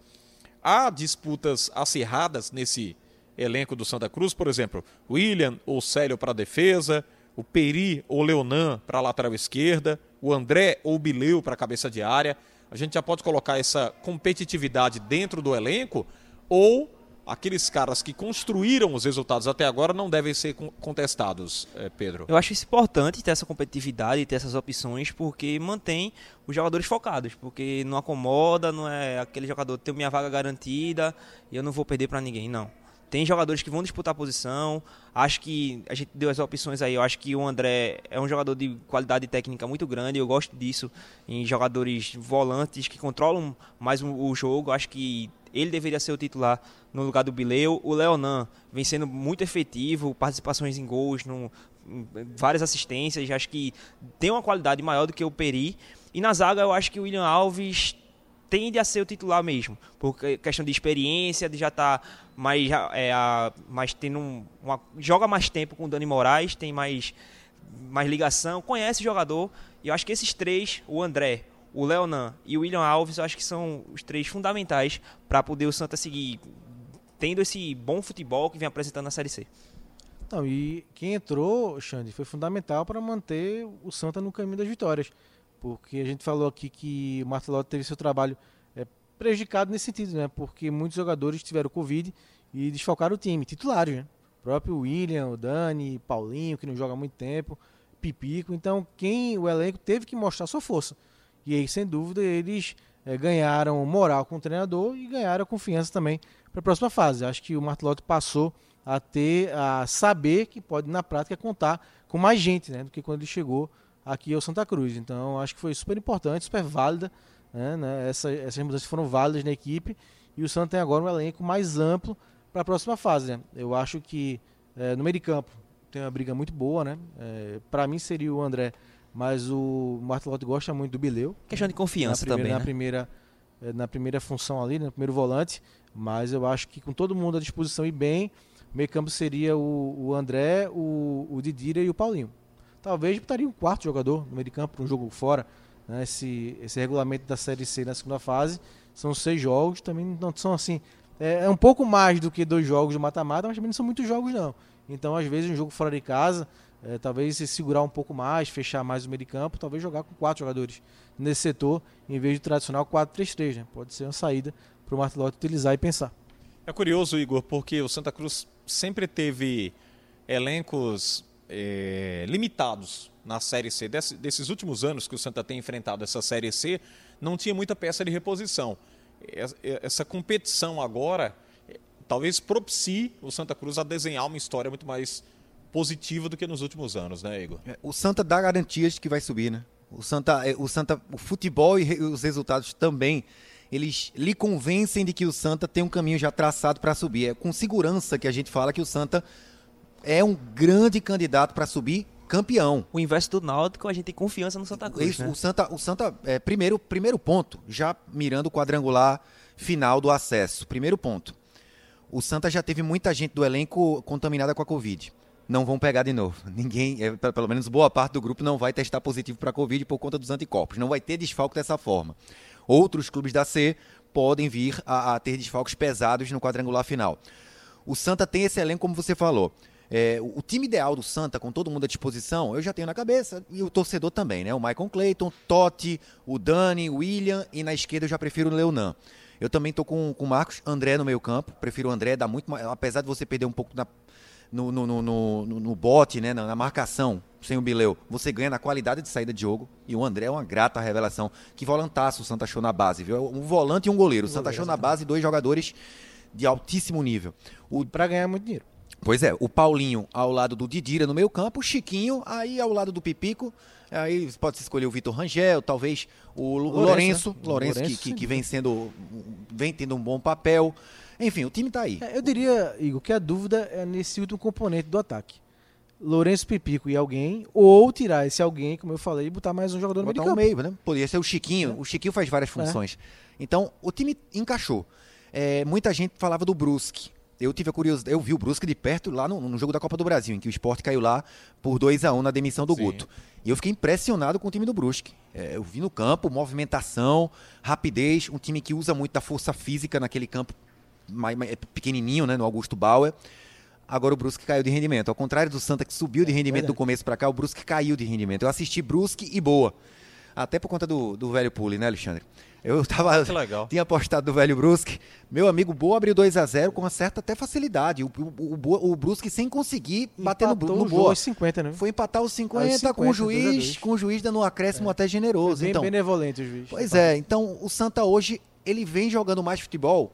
Speaker 2: Há disputas acirradas nesse elenco do Santa Cruz, por exemplo, William ou Célio para a defesa, o Peri ou Leonan para a lateral esquerda, o André ou Bileu para a cabeça de área. A gente já pode colocar essa competitividade dentro do elenco ou aqueles caras que construíram os resultados até agora não devem ser contestados, eh, Pedro?
Speaker 3: Eu acho isso importante ter essa competitividade, ter essas opções, porque mantém os jogadores focados, porque não acomoda, não é aquele jogador ter minha vaga garantida e eu não vou perder para ninguém, não. Tem jogadores que vão disputar a posição. Acho que a gente deu as opções aí. Eu acho que o André é um jogador de qualidade técnica muito grande. Eu gosto disso em jogadores volantes que controlam mais o jogo. Acho que ele deveria ser o titular no lugar do Bileu. O Leonan vem sendo muito efetivo, participações em gols, no, várias assistências. Acho que tem uma qualidade maior do que o Peri. E na zaga eu acho que o William Alves tende a ser o titular mesmo, por questão de experiência, de já estar tá mais, é, mais tendo um, uma, joga mais tempo com o Dani Moraes, tem mais, mais ligação, conhece o jogador. E eu acho que esses três, o André, o Leonan e o William Alves, eu acho que são os três fundamentais para poder o Santa seguir tendo esse bom futebol que vem apresentando na Série C.
Speaker 5: Não, e quem entrou, Xande, foi fundamental para manter o Santa no caminho das vitórias porque a gente falou aqui que o Martelotti teve seu trabalho é, prejudicado nesse sentido, né? Porque muitos jogadores tiveram Covid e desfalcaram o time, titulares, né? O próprio William, o Dani, Paulinho, que não joga há muito tempo, Pipico. Então, quem o elenco teve que mostrar sua força. E aí, sem dúvida, eles é, ganharam moral com o treinador e ganharam confiança também para a próxima fase. Acho que o Martelotti passou a ter, a saber que pode, na prática, contar com mais gente, né? Do que quando ele chegou aqui ao Santa Cruz. Então, acho que foi super importante, super válida. Né, né? Essa, essas mudanças foram válidas na equipe e o Santa tem agora um elenco mais amplo para a próxima fase. Né? Eu acho que é, no meio de campo tem uma briga muito boa, né? É, para mim seria o André, mas o Martelotti gosta muito do Bileu.
Speaker 3: Questão de confiança
Speaker 5: na primeira,
Speaker 3: também,
Speaker 5: na
Speaker 3: né?
Speaker 5: primeira é, na primeira função ali, né, no primeiro volante, mas eu acho que com todo mundo à disposição e bem, meio campo seria o, o André, o, o Didira e o Paulinho talvez botaria um quarto jogador no meio de campo para um jogo fora. Né? Esse, esse regulamento da Série C na segunda fase são seis jogos, também não são assim. É, é um pouco mais do que dois jogos de mata-mata, mas também não são muitos jogos, não. Então, às vezes, um jogo fora de casa, é, talvez se segurar um pouco mais, fechar mais o meio de campo, talvez jogar com quatro jogadores nesse setor, em vez do tradicional 4-3-3. Né? Pode ser uma saída para o Martelotti utilizar e pensar.
Speaker 2: É curioso, Igor, porque o Santa Cruz sempre teve elencos é, limitados na Série C. Des, desses últimos anos que o Santa tem enfrentado essa Série C, não tinha muita peça de reposição. Essa competição agora é, talvez propicie o Santa Cruz a desenhar uma história muito mais positiva do que nos últimos anos, né, Igor?
Speaker 4: É, o Santa dá garantias de que vai subir, né? O Santa, o Santa, o futebol e os resultados também, eles lhe convencem de que o Santa tem um caminho já traçado para subir. É com segurança que a gente fala que o Santa é um grande candidato para subir campeão.
Speaker 3: O inverso do Náutico, a gente tem confiança no Santa Cruz.
Speaker 4: Isso,
Speaker 3: né?
Speaker 4: O Santa, o Santa é, primeiro, primeiro ponto, já mirando o quadrangular final do acesso. Primeiro ponto. O Santa já teve muita gente do elenco contaminada com a Covid. Não vão pegar de novo. Ninguém, é, pelo menos boa parte do grupo, não vai testar positivo para a Covid por conta dos anticorpos. Não vai ter desfalque dessa forma. Outros clubes da C podem vir a, a ter desfalques pesados no quadrangular final. O Santa tem esse elenco, como você falou. É, o time ideal do Santa, com todo mundo à disposição, eu já tenho na cabeça, e o torcedor também, né? O Michael Clayton, Totti, o Dani, o William, e na esquerda eu já prefiro o Leonan. Eu também tô com o Marcos André no meio campo, prefiro o André, dá muito mais, apesar de você perder um pouco na, no, no, no, no, no bote, né, na, na marcação, sem o Bileu, você ganha na qualidade de saída de jogo. E o André é uma grata revelação. Que volantaço o Santa achou na base, viu? Um volante e um goleiro. O Santa achou na base dois jogadores de altíssimo nível. O,
Speaker 5: Pra ganhar muito dinheiro.
Speaker 4: Pois é, o Paulinho ao lado do Didira no meio campo, o Chiquinho aí ao lado do Pipico. Aí pode se escolher o Vitor Rangel, talvez o
Speaker 5: Lourenço,
Speaker 4: Lourenço,
Speaker 5: né?
Speaker 4: Lourenço, que, que, que vem sendo vem tendo um bom papel. Enfim, o time tá aí.
Speaker 5: É, eu diria, Igor, que a dúvida é nesse último componente do ataque. Lourenço Pipico e alguém, ou tirar esse alguém, como eu falei, e botar mais um jogador no meio
Speaker 4: Botar um
Speaker 5: campo.
Speaker 4: meio, né? Poderia ser o Chiquinho. O Chiquinho faz várias funções. Então, o time encaixou. É, muita gente falava do Brusque. Eu tive a curiosidade, eu vi o Brusque de perto lá no, no jogo da Copa do Brasil, em que o Sport caiu lá por 2 a 1 na demissão do
Speaker 2: Sim.
Speaker 4: Guto. E eu fiquei impressionado com o time do Brusque. É, eu vi no campo, movimentação, rapidez, um time que usa muito da força física naquele campo mais, mais- pequenininho, né, no Augusto Bauer. Agora o Brusque caiu de rendimento. Ao contrário do Santa que subiu de rendimento do começo para cá, o Brusque caiu de rendimento. Eu assisti Brusque e boa. Até por conta do, do velho Pule, né, Alexandre? Eu tava.
Speaker 2: Que legal.
Speaker 4: Tinha apostado do velho Brusque. Meu amigo Boa abriu 2 a 0 com uma certa até facilidade. O, o, o, o Brusque sem conseguir bater no,
Speaker 5: Empatou
Speaker 4: no
Speaker 5: o jogo
Speaker 4: Boa.
Speaker 5: aos 50, né?
Speaker 4: Foi empatar os 50,
Speaker 5: Aos 50,
Speaker 4: com o
Speaker 5: 2 a
Speaker 4: juiz,
Speaker 5: 2.
Speaker 4: com o juiz dando um acréscimo até generoso.
Speaker 5: Bem
Speaker 4: então,
Speaker 5: benevolente o juiz.
Speaker 4: Pois é, então o Santa hoje ele vem jogando mais futebol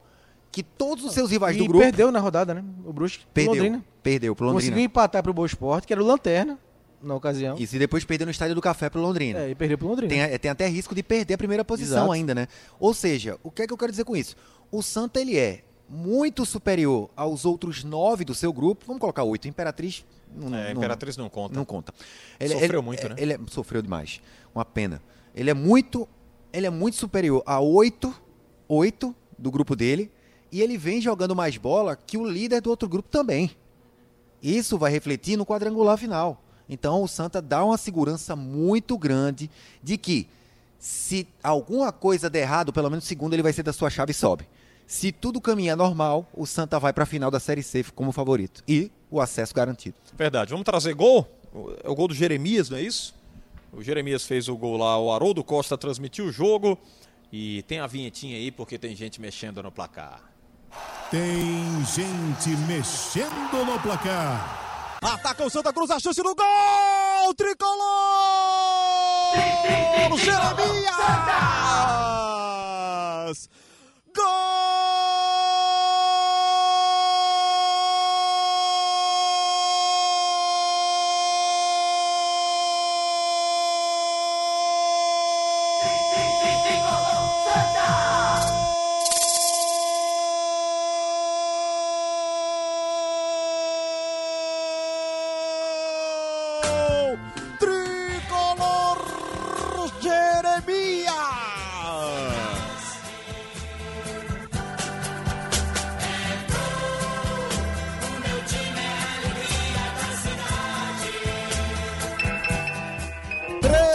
Speaker 4: que todos os seus rivais
Speaker 5: E
Speaker 4: do grupo
Speaker 5: perdeu na rodada, né? O Brusque.
Speaker 4: perdeu.
Speaker 5: Londrina.
Speaker 4: Perdeu pro Londrina.
Speaker 5: Conseguiu empatar pro Boa Esporte, que era o Lanterna, na ocasião.
Speaker 4: Isso, e depois perdeu no Estádio do Café pro Londrina.
Speaker 5: É, e perdeu pro Londrina.
Speaker 4: Tem, tem até risco de perder a primeira posição
Speaker 5: Exato.
Speaker 4: ainda, né? Ou seja, o que é que eu quero dizer com isso? O Santa, ele é muito superior aos outros nove do seu grupo. Vamos colocar oito. Imperatriz não,
Speaker 2: É,
Speaker 4: não-
Speaker 2: Imperatriz não conta.
Speaker 4: não conta.
Speaker 2: Sofreu muito, né?
Speaker 4: Ele é- sofreu demais. Uma pena. Ele é muito, ele é muito superior a oito, oito do grupo dele e ele vem jogando mais bola que o líder do outro grupo também. Isso vai refletir no quadrangular final. Então o Santa dá uma segurança muito grande de que se alguma coisa der errado, pelo menos o segundo ele vai ser da sua chave e sobe. Se tudo caminhar normal, o Santa vai para a final da Série C como favorito e o acesso garantido.
Speaker 2: Verdade. Vamos trazer gol? O- É o gol do Jeremias, não é isso? O Jeremias fez o gol lá, o Haroldo Costa transmitiu o jogo. E tem a vinhetinha aí, porque tem gente mexendo no placar.
Speaker 1: Tem gente mexendo no placar.
Speaker 7: Ataca o Santa Cruz, a chance do gol! Tricolor! Jeremias! Gol!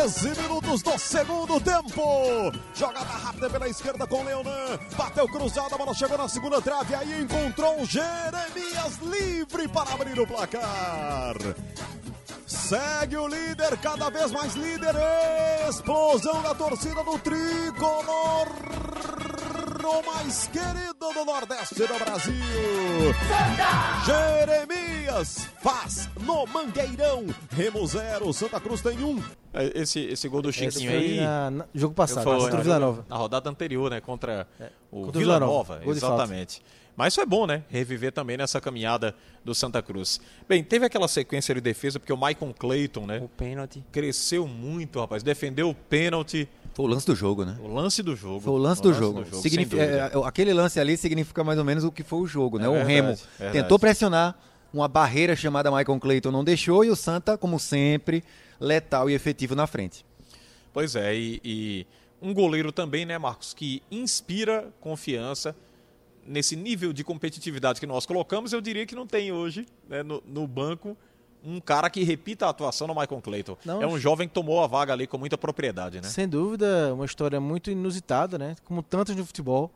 Speaker 7: 13 minutos do segundo tempo. Jogada rápida pela esquerda com Leonan. Bateu cruzada, a bola chegou na segunda trave. Aí encontrou o Jeremias livre para abrir o placar. Segue o líder, cada vez mais líder. Explosão da torcida do tricolor. O mais querido do Nordeste do Brasil. Santa! Jeremias faz no Mangueirão. Remo 0, Santa Cruz tem um.
Speaker 2: É, Esse, esse gol do
Speaker 5: Esse
Speaker 2: Chiquinho aí.
Speaker 5: na, na- jogo passado,
Speaker 2: foi
Speaker 5: contra o Vila Nova.
Speaker 2: Na rodada anterior, né? Contra o
Speaker 5: contra o
Speaker 2: Vila
Speaker 5: Vila Nova.
Speaker 2: Nova. Exatamente. Mas foi bom, né? Reviver também nessa caminhada do Santa Cruz. Bem, teve aquela sequência de defesa, porque o Maicon Clayton, né?
Speaker 3: O pênalti.
Speaker 2: Cresceu muito, rapaz. Defendeu o pênalti,
Speaker 4: Foi o lance do jogo, né?
Speaker 2: o lance do jogo.
Speaker 4: Foi o lance do jogo.
Speaker 2: sem
Speaker 4: Signifi-
Speaker 2: dúvida.
Speaker 4: é, é, aquele lance ali significa mais ou menos o que foi o jogo, né?
Speaker 2: É
Speaker 4: o
Speaker 2: verdade,
Speaker 4: Remo
Speaker 2: verdade.
Speaker 4: tentou pressionar, uma barreira chamada Michael Clayton não deixou e o Santa, como sempre, letal e efetivo na frente.
Speaker 2: Pois é, e, e um goleiro também, né, Marcos, que inspira confiança nesse nível de competitividade que nós colocamos. Eu diria que não tem hoje né, no, no banco um cara que repita a atuação no Michael Clayton.
Speaker 5: Não,
Speaker 2: é um jovem que tomou a vaga ali com muita propriedade, né?
Speaker 5: Sem dúvida, uma história muito inusitada, né? Como tantos no futebol,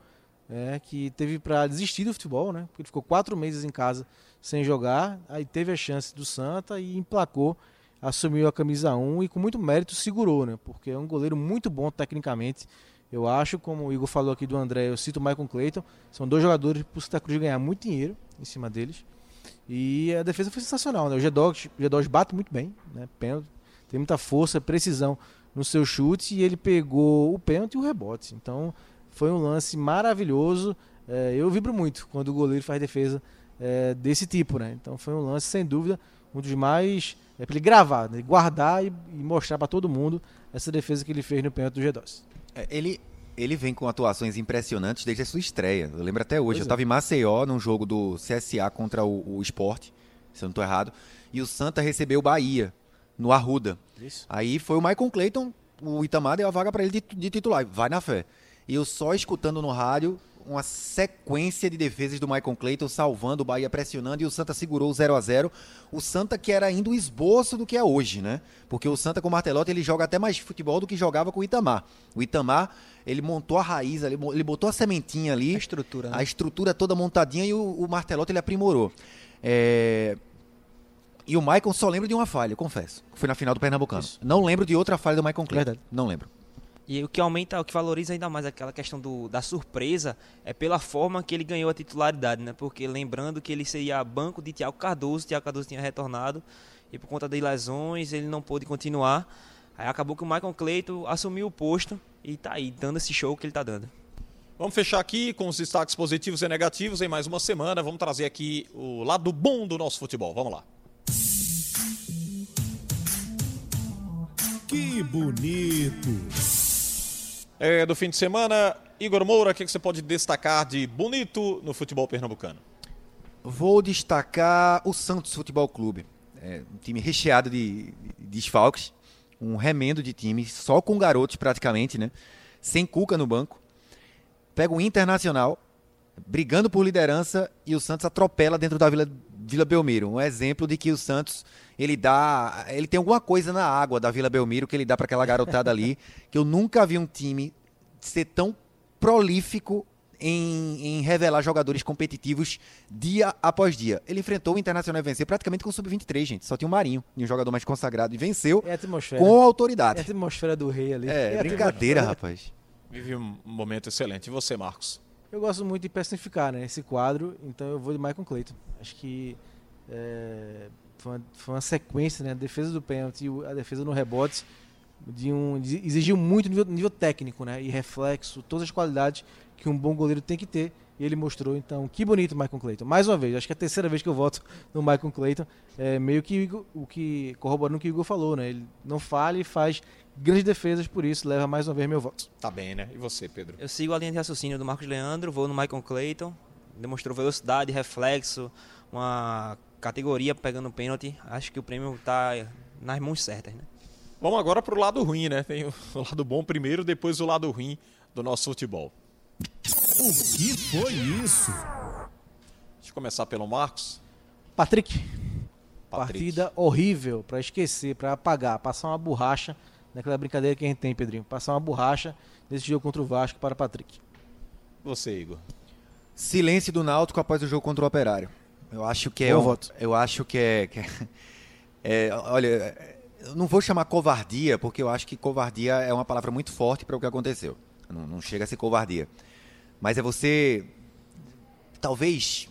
Speaker 5: é, que teve para desistir do futebol, né? Porque ele ficou quatro meses em casa sem jogar, aí teve a chance do Santa e emplacou, assumiu a camisa 1 e com muito mérito segurou, né? Porque é um goleiro muito bom tecnicamente. Eu acho, como o Igor falou aqui do André, eu cito o Michael Clayton, são dois jogadores para o Santa Cruz ganhar muito dinheiro em cima deles. E a defesa foi sensacional, né? O G-Dogs, bate muito bem, né? Pênalti, tem muita força, precisão no seu chute e ele pegou o pênalti e o rebote. Então foi um lance maravilhoso. É, eu vibro muito quando o goleiro faz defesa é, desse tipo, né? Então foi um lance sem dúvida um dos mais é para ele gravar, né? guardar e, e mostrar para todo mundo essa defesa que ele fez no pênalti do G2.
Speaker 4: É, ele ele vem com atuações impressionantes desde a sua estreia. Eu lembro até hoje.
Speaker 5: Pois
Speaker 4: eu
Speaker 5: é.
Speaker 4: estava em Maceió, num jogo do CSA contra o, o Sport, se eu não estou errado. E o Santa recebeu o Bahia, no Arruda.
Speaker 5: Isso.
Speaker 4: Aí foi o Michael Clayton, o Itamar deu a vaga para ele de, de titular. Vai na fé. E eu só escutando no rádio uma sequência de defesas do Michael Clayton, salvando o Bahia, pressionando, e o Santa segurou o 0 a 0 O Santa que era ainda o esboço do que é hoje, né? Porque o Santa com o Martelotti, ele joga até mais futebol do que jogava com o Itamar. O Itamar, ele montou a raiz ali, ele botou a sementinha ali.
Speaker 3: A estrutura, né?
Speaker 4: A estrutura toda montadinha e o, o Martelotti ele aprimorou. É, E o Michael só lembro de uma falha, confesso. Foi na final do Pernambucano.
Speaker 5: Isso.
Speaker 4: Não lembro de outra falha do Michael Clayton.
Speaker 5: Verdade.
Speaker 4: Não lembro.
Speaker 3: E o que aumenta, o que valoriza ainda mais aquela questão do, da surpresa é pela forma que ele ganhou a titularidade, né? Porque lembrando que ele seria banco de Thiago Cardoso, Thiago Cardoso tinha retornado e por conta das lesões ele não pôde continuar. Aí acabou que o Michael Clayton assumiu o posto e tá aí dando esse show que ele tá dando.
Speaker 2: Vamos fechar aqui com os destaques positivos e negativos em mais uma semana. Vamos trazer aqui o lado bom do nosso futebol. Vamos lá.
Speaker 1: Que bonito!
Speaker 2: É, do fim de semana, Igor Moura, o que que você pode destacar de bonito no futebol pernambucano?
Speaker 4: Vou destacar o Santos Futebol Clube. É um time recheado de, de desfalques. Um remendo de time, só com garotos praticamente, né? Sem Cuca no banco. Pega o Internacional, brigando por liderança, e o Santos atropela dentro da Vila, Vila Belmiro. Um exemplo de que o Santos, ele dá. Ele tem alguma coisa na água da Vila Belmiro que ele dá para aquela garotada ali, que eu nunca vi um time ser tão prolífico em, em revelar jogadores competitivos dia após dia. Ele enfrentou o Internacional e venceu praticamente com o Sub-23, gente. Só tinha o Marinho, um jogador mais consagrado, e venceu
Speaker 5: É a atmosfera.
Speaker 4: com
Speaker 5: É a
Speaker 4: autoridade.
Speaker 5: atmosfera do rei ali.
Speaker 4: É,
Speaker 5: a
Speaker 4: brincadeira, rapaz.
Speaker 2: Vive um momento excelente. E você, Marcos?
Speaker 5: Eu gosto muito de personificar né, esse quadro, então eu vou de Michael Clayton. Acho que é, foi, uma, foi uma sequência, né? A defesa do pênalti e o- a defesa no rebote de um, de- exigiu muito nível, nível técnico, né? E reflexo, todas as qualidades que um bom goleiro tem que ter. E ele mostrou, então, que bonito Michael Clayton. Mais uma vez, acho que é a terceira vez que eu voto no Michael Clayton. É meio que o Igor- o que corroborando o que o Igor falou, né? Ele não falha e faz grandes defesas, por isso leva mais uma vez meu voto.
Speaker 2: Tá bem, né? E você, Pedro?
Speaker 3: Eu sigo a linha de raciocínio do Marcos Leandro, vou no Michael Clayton, demonstrou velocidade, reflexo, uma categoria pegando pênalti. Acho que o prêmio tá nas mãos certas, né?
Speaker 2: Vamos agora pro lado ruim, né? Tem o o lado bom primeiro, depois o lado ruim do nosso futebol.
Speaker 1: O que foi isso?
Speaker 2: Deixa eu começar pelo Marcos.
Speaker 5: Patrick,
Speaker 2: Patrick.
Speaker 5: Partida horrível pra esquecer, pra apagar, passar uma borracha naquela brincadeira que a gente tem, Pedrinho. Passar uma borracha nesse jogo contra o Vasco para Patrick.
Speaker 2: Você, Igor.
Speaker 4: Silêncio do Náutico após o jogo contra o Operário. Eu acho que é um-
Speaker 5: voto.
Speaker 4: Eu acho que é, que é- é, olha, eu não vou chamar covardia, porque eu acho que covardia é uma palavra muito forte para o que aconteceu. Não, não chega a ser covardia. Mas é você talvez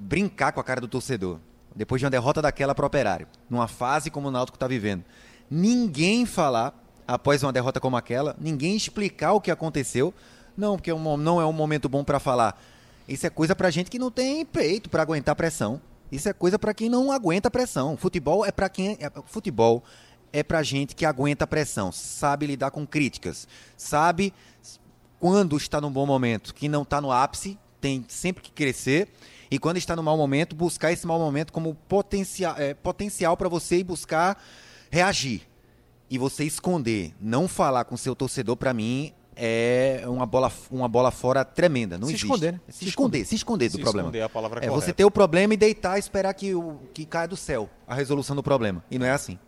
Speaker 4: brincar com a cara do torcedor. Depois de uma derrota daquela para o Operário, numa fase como o Náutico está vivendo. Ninguém falar após uma derrota como aquela, ninguém explicar o que aconteceu. Não, porque é não é um momento bom para falar. Isso é coisa pra gente que não tem peito para aguentar pressão. Isso é coisa pra quem não aguenta pressão. Futebol é para quem é, futebol é pra gente que aguenta pressão, sabe lidar com críticas, sabe quando está num bom momento, que não está no ápice, tem sempre que crescer. E quando está no mau momento, buscar esse mau momento como potencial, é, potencial para você e buscar reagir. E você esconder, não falar com seu torcedor, para mim, é uma bola, uma bola fora tremenda. Não
Speaker 5: Se
Speaker 4: existe.
Speaker 5: esconder, né?
Speaker 4: Se, esconder, se esconder do
Speaker 2: Se
Speaker 4: problema.
Speaker 2: esconder é a palavra
Speaker 4: é
Speaker 2: correta.
Speaker 4: você ter o problema e deitar e esperar que, o, que caia do céu a resolução do problema. E não é assim.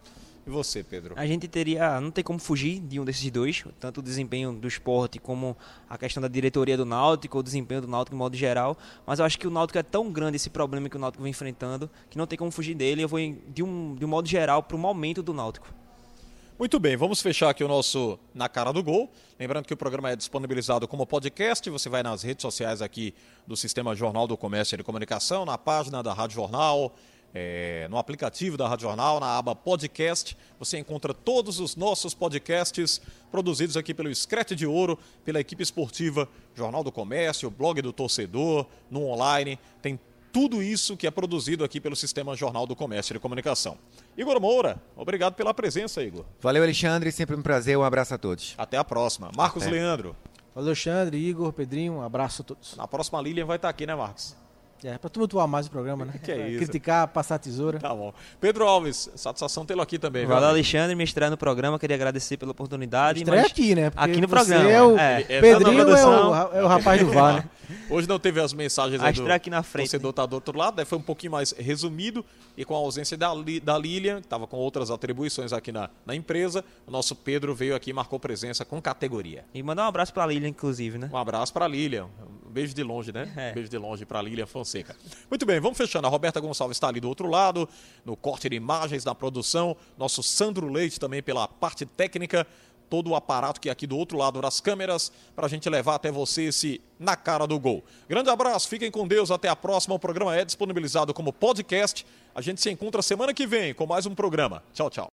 Speaker 2: E você, Pedro?
Speaker 3: A gente teria, não tem como fugir de um desses dois, tanto o desempenho do esporte como a questão da diretoria do Náutico, o desempenho do Náutico de modo geral, mas eu acho que o Náutico é tão grande esse problema que o Náutico vem enfrentando, que não tem como fugir dele, eu vou de um, de um modo geral para o momento do Náutico.
Speaker 2: Muito bem, vamos fechar aqui o nosso Na Cara do Gol. Lembrando que o programa é disponibilizado como podcast. Você vai nas redes sociais aqui do Sistema Jornal do Comércio e de Comunicação, na página da Rádio Jornal, é, no aplicativo da Rádio Jornal, na aba podcast. Você encontra todos os nossos podcasts produzidos aqui pelo Screte de Ouro, pela equipe esportiva Jornal do Comércio, blog do torcedor, no online. Tem tudo isso que é produzido aqui pelo Sistema Jornal do Comércio e de Comunicação. Igor Moura, obrigado pela presença, Igor.
Speaker 4: Valeu, Alexandre. Sempre um prazer. Um abraço a todos.
Speaker 2: Até a próxima. Marcos
Speaker 4: Até.
Speaker 2: Leandro.
Speaker 5: Valeu, Alexandre, Igor, Pedrinho, um abraço a todos.
Speaker 2: Na próxima Lilian vai estar aqui, né, Marcos?
Speaker 5: É, pra tumultuar mais o programa, né?
Speaker 2: Que é isso.
Speaker 5: Criticar, passar a tesoura.
Speaker 2: Tá bom. Pedro Alves, satisfação tê-lo aqui também.
Speaker 3: Valeu? Alexandre, me estreia no programa. Queria agradecer pela oportunidade.
Speaker 5: Estreia
Speaker 3: mas-
Speaker 5: aqui, né? Porque
Speaker 3: aqui no
Speaker 5: você
Speaker 3: programa,
Speaker 5: É o
Speaker 3: é.
Speaker 2: É,
Speaker 5: Pedrinho é o, é o rapaz do VAR, né?
Speaker 2: Hoje não teve as mensagens
Speaker 3: A
Speaker 2: aí do
Speaker 3: aqui na frente,
Speaker 2: torcedor tá do outro lado, né? foi um pouquinho mais resumido e com a ausência da, da Lilian, que estava com outras atribuições aqui na, na empresa, o nosso Pedro veio aqui e marcou presença com categoria.
Speaker 3: E mandar um abraço pra Lilian, inclusive, né?
Speaker 2: Um abraço para a Lilian. Um beijo de longe, né?
Speaker 3: É.
Speaker 2: Um beijo de longe para a Lilian Fonseca. Muito bem, vamos fechando. A Roberta Gonçalves está ali do outro lado, no corte de imagens, na produção. Nosso Sandro Leite também pela parte técnica. Todo o aparato que é aqui do outro lado das câmeras, para a gente levar até você esse Na Cara do Gol. Grande abraço, fiquem com Deus, até a próxima. O programa é disponibilizado como podcast. A gente se encontra semana que vem com mais um programa. Tchau, tchau.